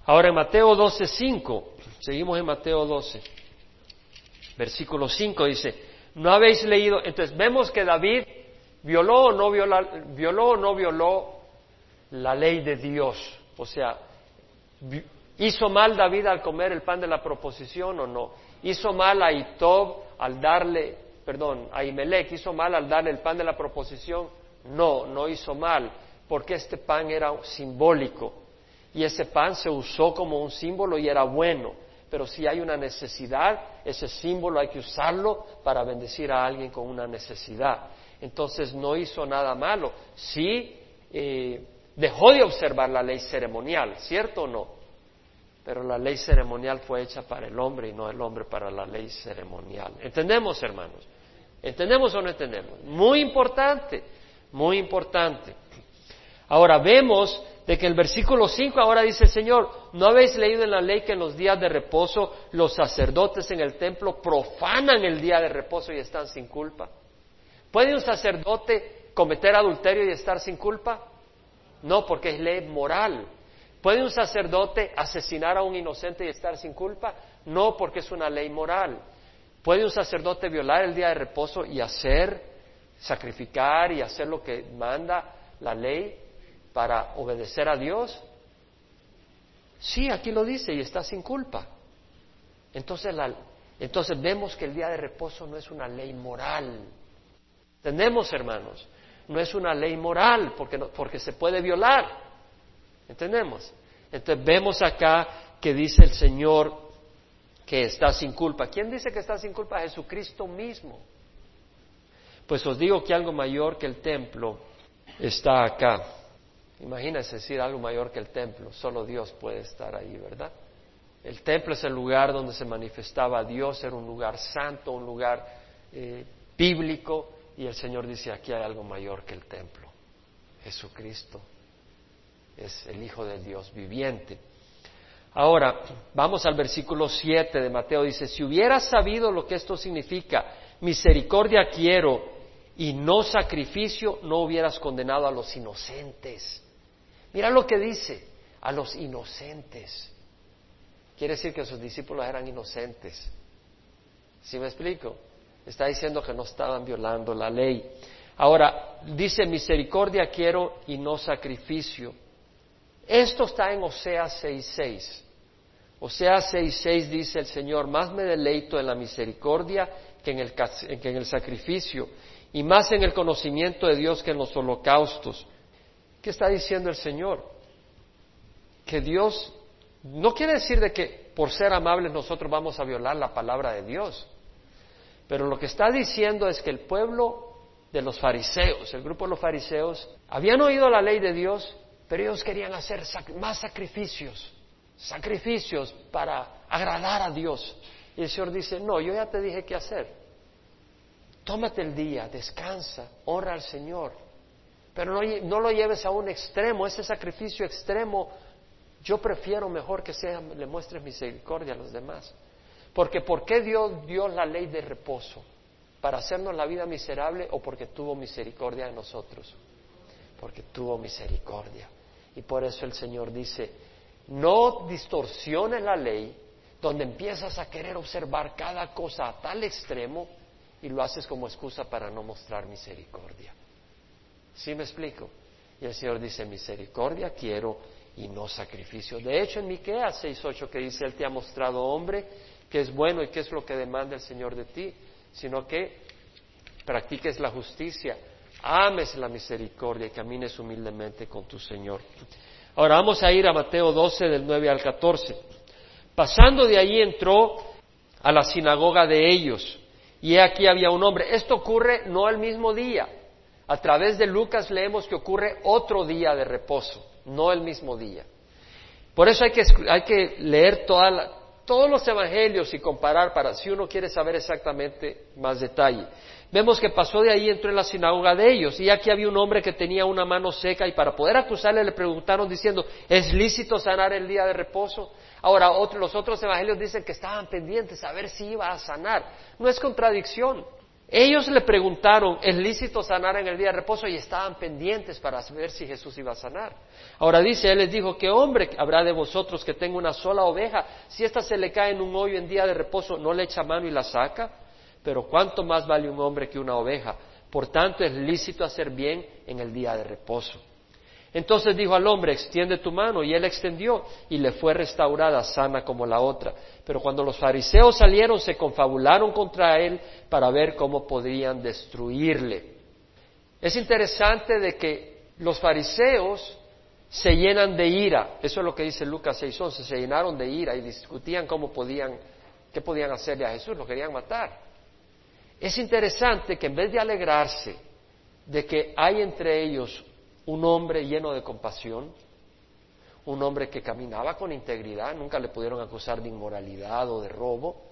Ahora en Mateo 12.5, seguimos en Mateo 12, versículo 5 dice, no habéis leído, entonces vemos que David violó o no violó, violó o no violó la ley de Dios. O sea, ¿hizo mal David al comer el pan de la proposición o no? ¿Hizo mal a Itob al darle, perdón, a Imelec, hizo mal al darle el pan de la proposición? No, no hizo mal, porque este pan era simbólico y ese pan se usó como un símbolo y era bueno pero si hay una necesidad, ese símbolo hay que usarlo para bendecir a alguien con una necesidad. Entonces no hizo nada malo, sí eh, dejó de observar la ley ceremonial, ¿cierto o no? Pero la ley ceremonial fue hecha para el hombre y no el hombre para la ley ceremonial. ¿Entendemos, hermanos? ¿Entendemos o no entendemos? Muy importante, muy importante. Ahora vemos de que el versículo 5 ahora dice el Señor, ¿no habéis leído en la ley que en los días de reposo los sacerdotes en el templo profanan el día de reposo y están sin culpa? ¿Puede un sacerdote cometer adulterio y estar sin culpa? No, porque es ley moral. ¿Puede un sacerdote asesinar a un inocente y estar sin culpa? No, porque es una ley moral. ¿Puede un sacerdote violar el día de reposo y hacer, sacrificar y hacer lo que manda la ley para obedecer a Dios? Sí, aquí lo dice y está sin culpa. Entonces, entonces vemos que el día de reposo no es una ley moral. Entendemos, hermanos, no es una ley moral porque, porque se puede violar. ¿Entendemos? Entonces vemos acá que dice el Señor que está sin culpa. ¿Quién dice que está sin culpa? Jesucristo mismo. Pues os digo que algo mayor que el templo está acá. Imagínense decir algo mayor que el templo. Solo Dios puede estar ahí, ¿verdad? El templo es el lugar donde se manifestaba Dios, era un lugar santo, un lugar eh, bíblico, y el Señor dice, aquí hay algo mayor que el templo. Jesucristo es el Hijo de Dios viviente. Ahora, vamos al versículo 7 de Mateo. Dice, si hubieras sabido lo que esto significa, misericordia quiero y no sacrificio, no hubieras condenado a los inocentes. Mira lo que dice, a los inocentes. Quiere decir que sus discípulos eran inocentes. ¿Sí me explico? Está diciendo que no estaban violando la ley. Ahora, dice misericordia quiero y no sacrificio. Esto está en Oseas 6.6. Oseas 6.6 dice el Señor, más me deleito en la misericordia que en, el, que en el sacrificio y más en el conocimiento de Dios que en los holocaustos. ¿Qué está diciendo el Señor? Que Dios no quiere decir de que por ser amables nosotros vamos a violar la palabra de Dios, pero lo que está diciendo es que el pueblo de los fariseos, el grupo de los fariseos, habían oído la ley de Dios pero ellos querían hacer más sacrificios, sacrificios para agradar a Dios. Y el Señor dice, no, yo ya te dije qué hacer. Tómate el día, descansa, honra al Señor. Pero no, no lo lleves a un extremo, ese sacrificio extremo, yo prefiero mejor que sea, le muestres misericordia a los demás. Porque ¿por qué dio Dios la ley de reposo? ¿Para hacernos la vida miserable o porque tuvo misericordia de nosotros? Porque tuvo misericordia. Y por eso el Señor dice, no distorsiones la ley donde empiezas a querer observar cada cosa a tal extremo y lo haces como excusa para no mostrar misericordia. ¿Sí me explico? Y el Señor dice, misericordia quiero y no sacrificio. De hecho, en Miqueas 6.8 que dice, Él te ha mostrado, hombre, que es bueno y qué es lo que demanda el Señor de ti, sino que practiques la justicia, ames la misericordia y camines humildemente con tu Señor. Ahora vamos a ir a Mateo 12 del 9 al 14. Pasando de allí entró a la sinagoga de ellos y aquí había un hombre. Esto ocurre no al mismo día. A través de Lucas leemos que ocurre otro día de reposo, no el mismo día. Por eso hay que, hay que leer todos los evangelios y comparar para si uno quiere saber exactamente más detalle. Vemos que pasó de ahí, entró en la sinagoga de ellos, y aquí había un hombre que tenía una mano seca, y para poder acusarle le preguntaron diciendo, ¿es lícito sanar el día de reposo? Ahora, los otros evangelios dicen que estaban pendientes a ver si iba a sanar. No es contradicción. Ellos le preguntaron, ¿es lícito sanar en el día de reposo? Y estaban pendientes para ver si Jesús iba a sanar. Ahora dice, Él les dijo, ¿qué hombre habrá de vosotros que tenga una sola oveja? Si ésta se le cae en un hoyo en día de reposo, ¿no le echa mano y la saca? pero ¿cuánto más vale un hombre que una oveja? Por tanto, es lícito hacer bien en el día de reposo. Entonces dijo al hombre, extiende tu mano, y él extendió, y le fue restaurada sana como la otra. Pero cuando los fariseos salieron, se confabularon contra él para ver cómo podrían destruirle. Es interesante de que los fariseos se llenan de ira, eso es lo que dice Lucas 6.11, se llenaron de ira y discutían cómo podían, qué podían hacerle a Jesús, lo querían matar. Es interesante que en vez de alegrarse de que hay entre ellos un hombre lleno de compasión, un hombre que caminaba con integridad, nunca le pudieron acusar de inmoralidad o de robo,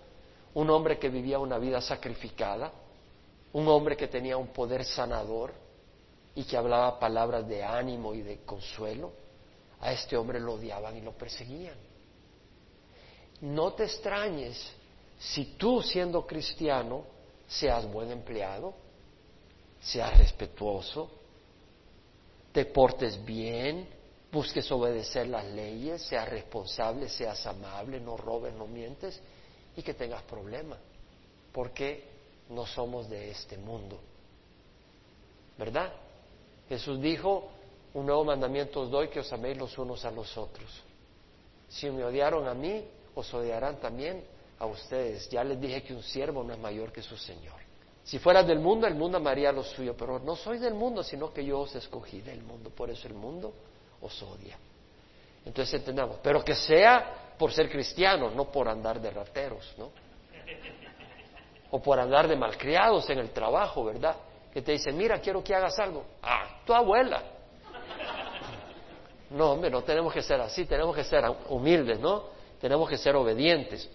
un hombre que vivía una vida sacrificada, un hombre que tenía un poder sanador y que hablaba palabras de ánimo y de consuelo, a este hombre lo odiaban y lo perseguían. No te extrañes si tú siendo cristiano seas buen empleado, seas respetuoso, te portes bien, busques obedecer las leyes, seas responsable, seas amable, no robes, no mientes y que tengas problemas, porque no somos de este mundo. ¿Verdad? Jesús dijo, un nuevo mandamiento os doy que os améis los unos a los otros. Si me odiaron a mí, os odiarán también a ustedes. Ya les dije que un siervo no es mayor que su Señor. Si fueras del mundo, el mundo amaría lo suyo, pero no soy del mundo, sino que yo os escogí del mundo. Por eso el mundo os odia. Entonces entendamos, pero que sea por ser cristiano, no por andar de rateros, ¿no? O por andar de malcriados en el trabajo, ¿verdad? Que te dicen, mira, quiero que hagas algo. Ah, tu abuela. No, hombre, no tenemos que ser así, tenemos que ser humildes, ¿no? Tenemos que ser obedientes.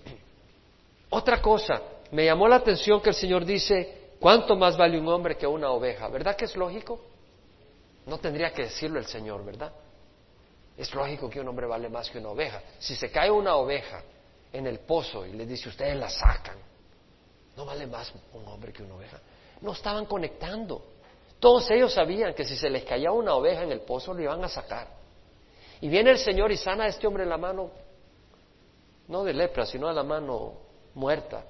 Otra cosa, me llamó la atención que el Señor dice, ¿cuánto más vale un hombre que una oveja? ¿Verdad que es lógico? No tendría que decirlo el Señor, ¿verdad? Es lógico que un hombre vale más que una oveja. Si se cae una oveja en el pozo y le dice, ustedes la sacan, ¿no vale más un hombre que una oveja? No estaban conectando. Todos ellos sabían que si se les caía una oveja en el pozo, lo iban a sacar. Y viene el Señor y sana a este hombre la mano, no de lepra, sino de la mano muerta,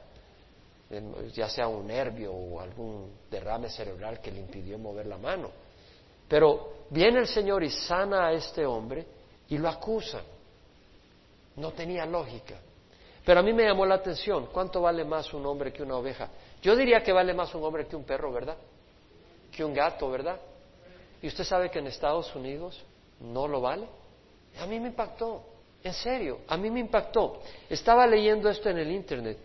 ya sea un nervio o algún derrame cerebral que le impidió mover la mano. Pero viene el Señor y sana a este hombre y lo acusa. No tenía lógica. Pero a mí me llamó la atención, ¿cuánto vale más un hombre que una oveja? Yo diría que vale más un hombre que un perro, ¿verdad? Que un gato, ¿verdad? Y usted sabe que en Estados Unidos no lo vale. A mí me impactó, en serio, a mí me impactó. Estaba leyendo esto en el Internet.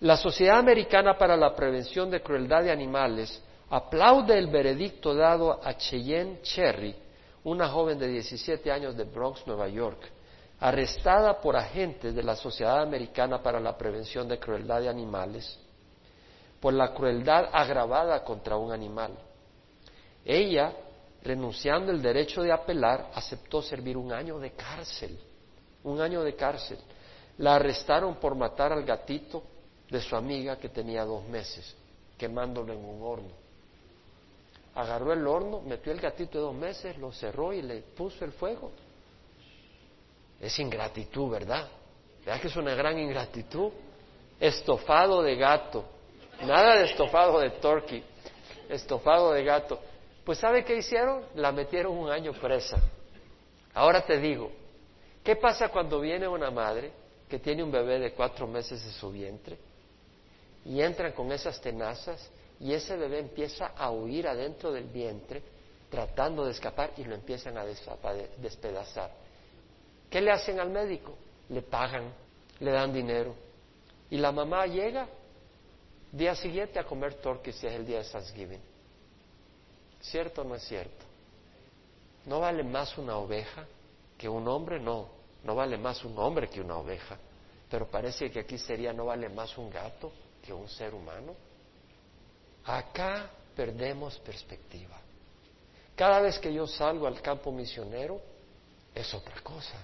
La Sociedad Americana para la Prevención de Crueldad de Animales aplaude el veredicto dado a Cheyenne Cherry, una joven de 17 años de Bronx, Nueva York, arrestada por agentes de la Sociedad Americana para la Prevención de Crueldad de Animales por la crueldad agravada contra un animal. Ella, renunciando el derecho de apelar, aceptó servir un año de cárcel, un año de cárcel. La arrestaron por matar al gatito de su amiga que tenía dos meses, quemándolo en un horno agarró el horno, metió el gatito de dos meses, lo cerró y le puso el fuego. Es ingratitud, ¿verdad? ¿Verdad que es una gran ingratitud? Estofado de gato. Nada de estofado de turkey. Estofado de gato. Pues ¿sabe qué hicieron? La metieron un año presa. Ahora te digo, ¿qué pasa cuando viene una madre que tiene un bebé de cuatro meses en su vientre y entran con esas tenazas y ese bebé empieza a huir adentro del vientre tratando de escapar y lo empiezan a despedazar. ¿Qué le hacen al médico? Le pagan, le dan dinero. Y la mamá llega día siguiente a comer turkey si es el día de Thanksgiving. ¿Cierto o no es cierto? ¿No vale más una oveja que un hombre? No, no vale más un hombre que una oveja. Pero parece que aquí sería no vale más un gato que un ser humano. Acá perdemos perspectiva. Cada vez que yo salgo al campo misionero es otra cosa.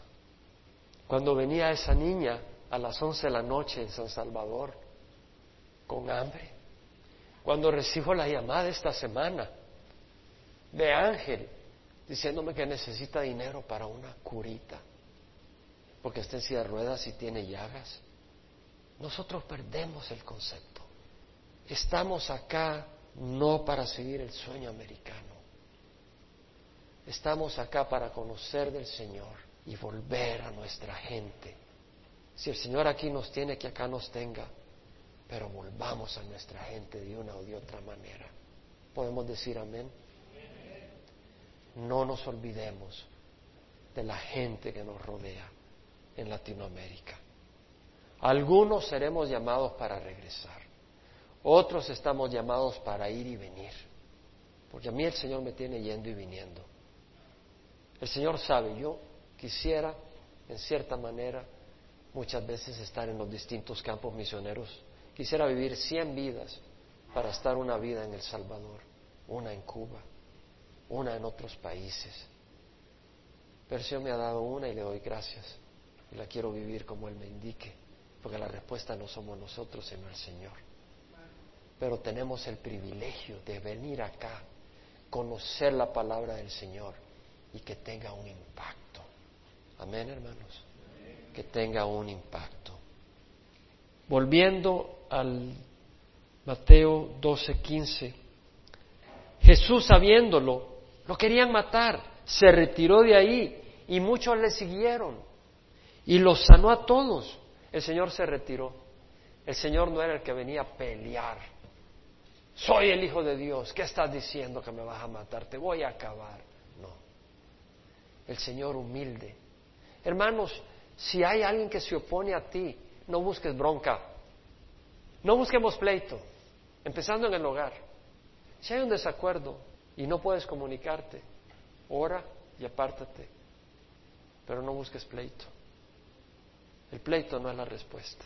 Cuando venía esa niña a las once de la noche en San Salvador con hambre, cuando recibo la llamada esta semana de Ángel diciéndome que necesita dinero para una curita, porque está en silla de ruedas y tiene llagas, nosotros perdemos el concepto. Estamos acá no para seguir el sueño americano. Estamos acá para conocer del Señor y volver a nuestra gente. Si el Señor aquí nos tiene, que acá nos tenga, pero volvamos a nuestra gente de una o de otra manera. ¿Podemos decir amén? No nos olvidemos de la gente que nos rodea en Latinoamérica. Algunos seremos llamados para regresar. Otros estamos llamados para ir y venir. Porque a mí el Señor me tiene yendo y viniendo. El Señor sabe, yo quisiera, en cierta manera, muchas veces estar en los distintos campos misioneros. Quisiera vivir cien vidas para estar una vida en El Salvador, una en Cuba, una en otros países. Pero el me ha dado una y le doy gracias. Y la quiero vivir como Él me indique, porque la respuesta no somos nosotros, sino el Señor. pero tenemos el privilegio de venir acá, conocer la palabra del Señor y que tenga un impacto. Amén, hermanos. Que tenga un impacto. Volviendo al Mateo 12, 15. Jesús, sabiéndolo, lo querían matar, se retiró de ahí y muchos le siguieron y los sanó a todos. El Señor se retiró. El Señor no era el que venía a pelear. Soy el Hijo de Dios. ¿Qué estás diciendo que me vas a matar? Te voy a acabar. No. El Señor humilde. Hermanos, si hay alguien que se opone a ti, no busques bronca. No busquemos pleito. Empezando en el hogar. Si hay un desacuerdo y no puedes comunicarte, ora y apártate. Pero no busques pleito. El pleito no es la respuesta.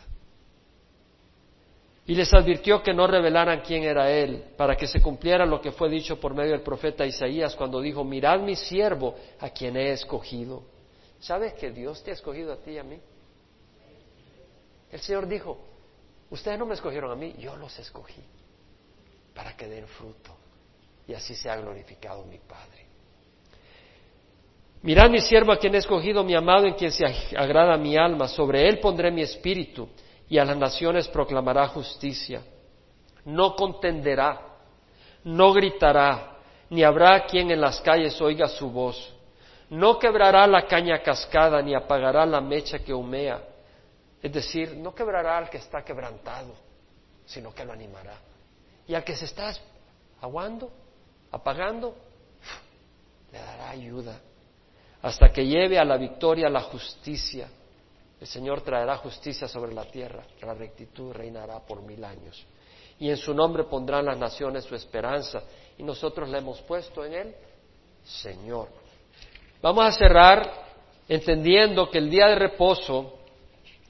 Y les advirtió que no revelaran quién era él, para que se cumpliera lo que fue dicho por medio del profeta Isaías cuando dijo, mirad mi siervo a quien he escogido. ¿Sabes que Dios te ha escogido a ti y a mí? El Señor dijo, ustedes no me escogieron a mí, yo los escogí para que den fruto y así sea glorificado mi Padre. Mirad mi siervo a quien he escogido, mi amado, en quien se agrada mi alma, sobre él pondré mi espíritu y a las naciones proclamará justicia. No contenderá, no gritará, ni habrá quien en las calles oiga su voz. No quebrará la caña cascada, ni apagará la mecha que humea. Es decir, no quebrará al que está quebrantado, sino que lo animará. Y al que se está aguando, apagando, le dará ayuda hasta que lleve a la victoria la justicia. El Señor traerá justicia sobre la tierra, la rectitud reinará por mil años. Y en su nombre pondrán las naciones su esperanza. Y nosotros le hemos puesto en él Señor. Vamos a cerrar entendiendo que el día de reposo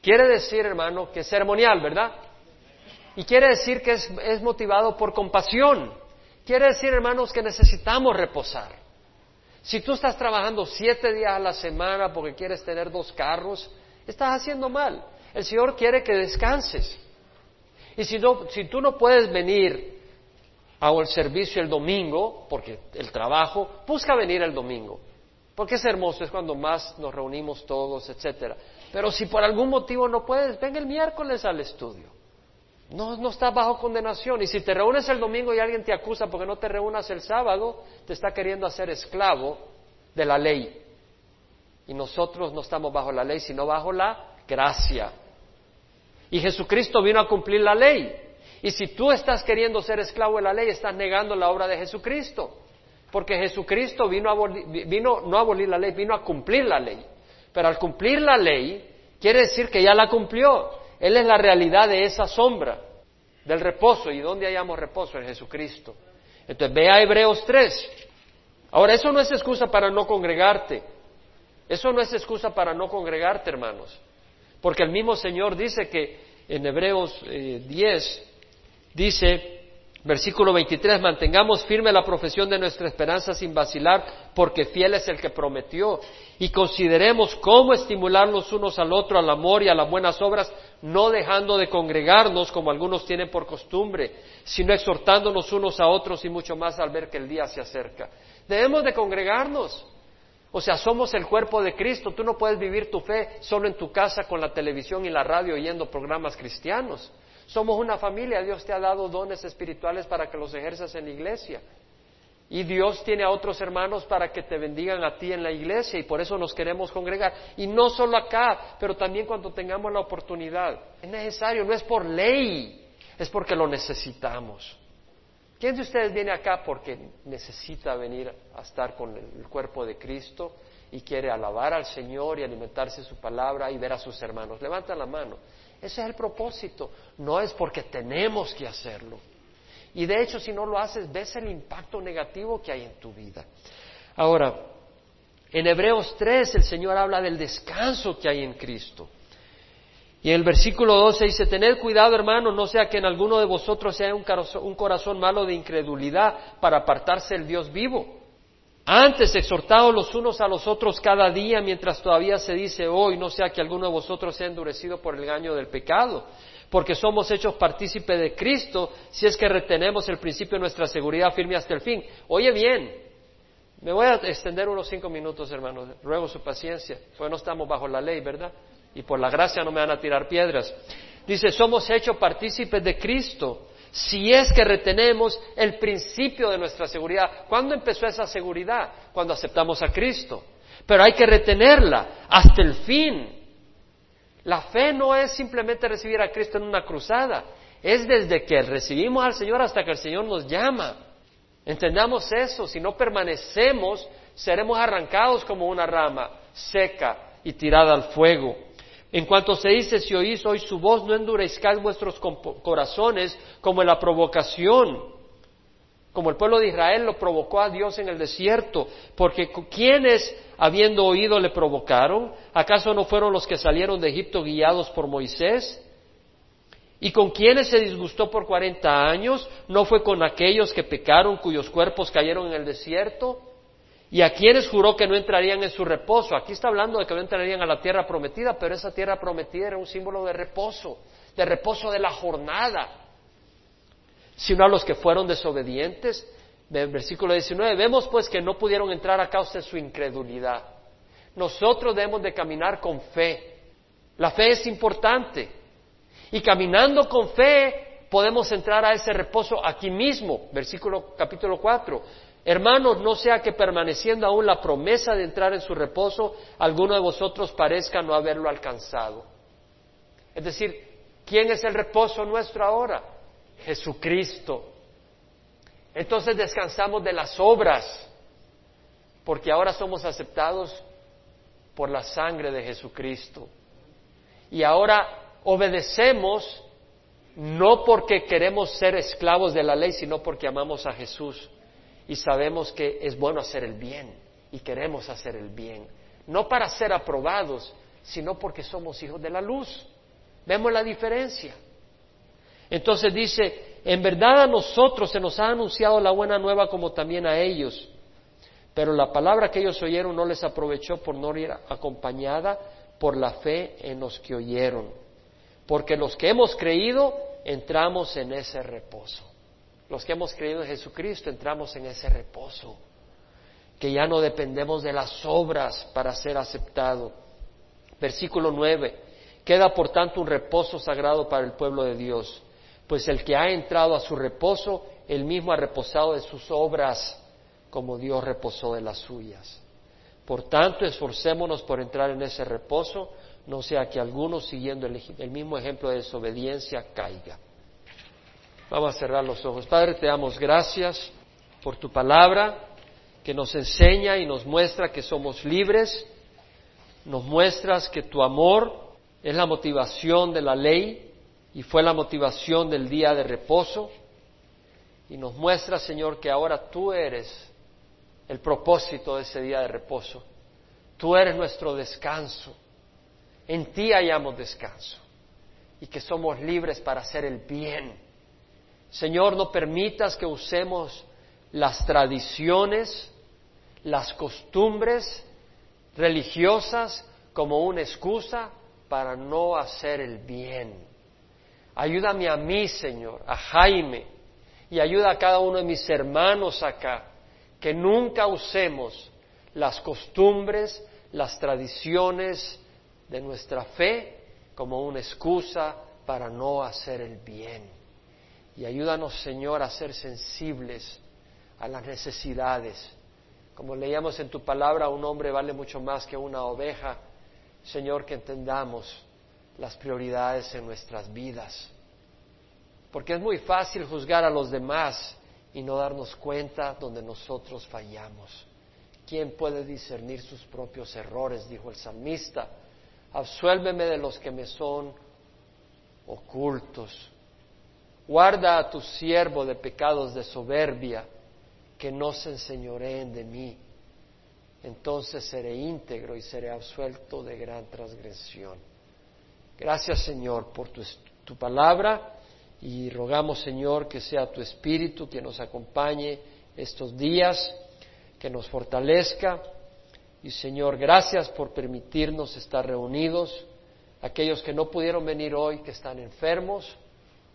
quiere decir, hermano, que es ceremonial, ¿verdad? Y quiere decir que es, motivado por compasión. Quiere decir, hermanos, que necesitamos reposar. Si tú estás trabajando siete días a la semana porque quieres tener dos carros, estás haciendo mal. El Señor quiere que descanses. Y si, si tú no puedes venir al servicio el domingo, porque el trabajo, busca venir el domingo. Porque es hermoso, es cuando más nos reunimos todos, etcétera. Pero si por algún motivo no puedes, ven el miércoles al estudio. No, no estás bajo condenación. Y si te reúnes el domingo y alguien te acusa porque no te reúnas el sábado, te está queriendo hacer esclavo de la ley. Y nosotros no estamos bajo la ley, sino bajo la gracia. Y Jesucristo vino a cumplir la ley. Y si tú estás queriendo ser esclavo de la ley, estás negando la obra de Jesucristo. Porque Jesucristo vino, a vino no a abolir la ley, vino a cumplir la ley. Pero al cumplir la ley, quiere decir que ya la cumplió. Él es la realidad de esa sombra, del reposo. ¿Y dónde hallamos reposo? En Jesucristo. Entonces, ve a Hebreos 3. Ahora, eso no es excusa para no congregarte. Eso no es excusa para no congregarte, hermanos. Porque el mismo Señor dice que en Hebreos 10 eh, dice, Versículo 23, mantengamos firme la profesión de nuestra esperanza sin vacilar, porque fiel es el que prometió. Y consideremos cómo estimularnos unos al otro al amor y a las buenas obras, no dejando de congregarnos como algunos tienen por costumbre, sino exhortándonos unos a otros y mucho más al ver que el día se acerca. Debemos de congregarnos. O sea, somos el cuerpo de Cristo. Tú no puedes vivir tu fe solo en tu casa con la televisión y la radio oyendo programas cristianos. Somos una familia, Dios te ha dado dones espirituales para que los ejerzas en la iglesia. Y Dios tiene a otros hermanos para que te bendigan a ti en la iglesia y por eso nos queremos congregar. Y no solo acá, pero también cuando tengamos la oportunidad. Es necesario, no es por ley, es porque lo necesitamos. ¿Quién de ustedes viene acá porque necesita venir a estar con el cuerpo de Cristo y quiere alabar al Señor y alimentarse su palabra y ver a sus hermanos? Levanta la mano. Ese es el propósito. No es porque tenemos que hacerlo. Y de hecho, si no lo haces, ves el impacto negativo que hay en tu vida. Ahora, en Hebreos 3 el Señor habla del descanso que hay en Cristo. Y en el versículo 12 dice, tened cuidado hermano, no sea que en alguno de vosotros sea un corazón, malo de incredulidad para apartarse del Dios vivo. Antes, exhortados los unos a los otros cada día, mientras todavía se dice hoy, no sea que alguno de vosotros sea endurecido por el engaño del pecado, porque somos hechos partícipes de Cristo si es que retenemos el principio de nuestra seguridad firme hasta el fin. Oye bien, me voy a extender unos cinco minutos, hermanos, ruego su paciencia, porque no estamos bajo la ley, ¿verdad? Y por la gracia no me van a tirar piedras. Dice, somos hechos partícipes de Cristo si es que retenemos el principio de nuestra seguridad. ¿Cuándo empezó esa seguridad? Cuando aceptamos a Cristo. Pero hay que retenerla hasta el fin. La fe no es simplemente recibir a Cristo en una cruzada, es desde que recibimos al Señor hasta que el Señor nos llama. Entendamos eso, si no permanecemos, seremos arrancados como una rama seca y tirada al fuego. En cuanto se dice, si oís hoy su voz, no endurezcáis vuestros corazones como en la provocación, como el pueblo de Israel lo provocó a Dios en el desierto, porque quienes, habiendo oído, le provocaron, ¿acaso no fueron los que salieron de Egipto guiados por Moisés? ¿Y con quienes se disgustó por cuarenta años? ¿No fue con aquellos que pecaron, cuyos cuerpos cayeron en el desierto? ¿Y a quienes juró que no entrarían en su reposo? Aquí está hablando de que no entrarían a la tierra prometida, pero esa tierra prometida era un símbolo de reposo, de reposo de la jornada. Sino a los que fueron desobedientes. Versículo 19, vemos pues que no pudieron entrar a causa de su incredulidad. Nosotros debemos de caminar con fe. La fe es importante. Y caminando con fe podemos entrar a ese reposo aquí mismo. Versículo capítulo 4 Hermanos, no sea que permaneciendo aún la promesa de entrar en su reposo, alguno de vosotros parezca no haberlo alcanzado. Es decir, ¿quién es el reposo nuestro ahora? Jesucristo. Entonces descansamos de las obras, porque ahora somos aceptados por la sangre de Jesucristo. Y ahora obedecemos no porque queremos ser esclavos de la ley, sino porque amamos a Jesús y sabemos que es bueno hacer el bien y queremos hacer el bien, no para ser aprobados, sino porque somos hijos de la luz. Vemos la diferencia. Entonces dice, en verdad a nosotros se nos ha anunciado la buena nueva como también a ellos, pero la palabra que ellos oyeron no les aprovechó por no ir acompañada por la fe en los que oyeron, porque los que hemos creído entramos en ese reposo. Los que hemos creído en Jesucristo entramos en ese reposo, que ya no dependemos de las obras para ser aceptado. Versículo 9. Queda por tanto un reposo sagrado para el pueblo de Dios, pues el que ha entrado a su reposo, él mismo ha reposado de sus obras, como Dios reposó de las suyas. Por tanto, esforcémonos por entrar en ese reposo, no sea que alguno, siguiendo el, el mismo ejemplo de desobediencia, caiga. Vamos a cerrar los ojos. Padre, te damos gracias por tu palabra que nos enseña y nos muestra que somos libres, nos muestras que tu amor es la motivación de la ley y fue la motivación del día de reposo. Y nos muestra, Señor, que ahora tú eres el propósito de ese día de reposo. Tú eres nuestro descanso. En ti hallamos descanso. Y que somos libres para hacer el bien Señor, no permitas que usemos las tradiciones, las costumbres religiosas como una excusa para no hacer el bien. Ayúdame a mí, Señor, a Jaime, y ayuda a cada uno de mis hermanos acá, que nunca usemos las costumbres, las tradiciones de nuestra fe como una excusa para no hacer el bien. Y ayúdanos, Señor, a ser sensibles a las necesidades. Como leíamos en tu palabra, un hombre vale mucho más que una oveja. Señor, que entendamos las prioridades en nuestras vidas. Porque es muy fácil juzgar a los demás y no darnos cuenta donde nosotros fallamos. ¿Quién puede discernir sus propios errores? Dijo el salmista. Absuélveme de los que me son ocultos. Guarda a tu siervo de pecados de soberbia, que no se enseñoreen de mí. Entonces seré íntegro y seré absuelto de gran transgresión. Gracias, Señor, por tu, tu palabra y rogamos, Señor, que sea tu Espíritu que nos acompañe estos días, que nos fortalezca. Y Señor, gracias por permitirnos estar reunidos. Aquellos que no pudieron venir hoy, que están enfermos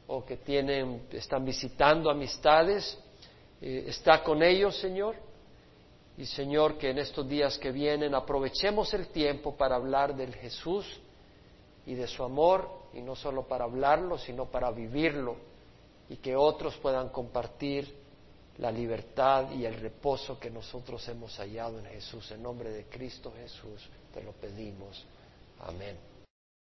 o que tienen, están visitando amistades, eh, está con ellos, Señor. Y Señor, que en estos días que vienen aprovechemos el tiempo para hablar del Jesús y de su amor, y no solo para hablarlo, sino para vivirlo, y que otros puedan compartir la libertad y el reposo que nosotros hemos hallado en Jesús. En nombre de Cristo Jesús te lo pedimos. Amén.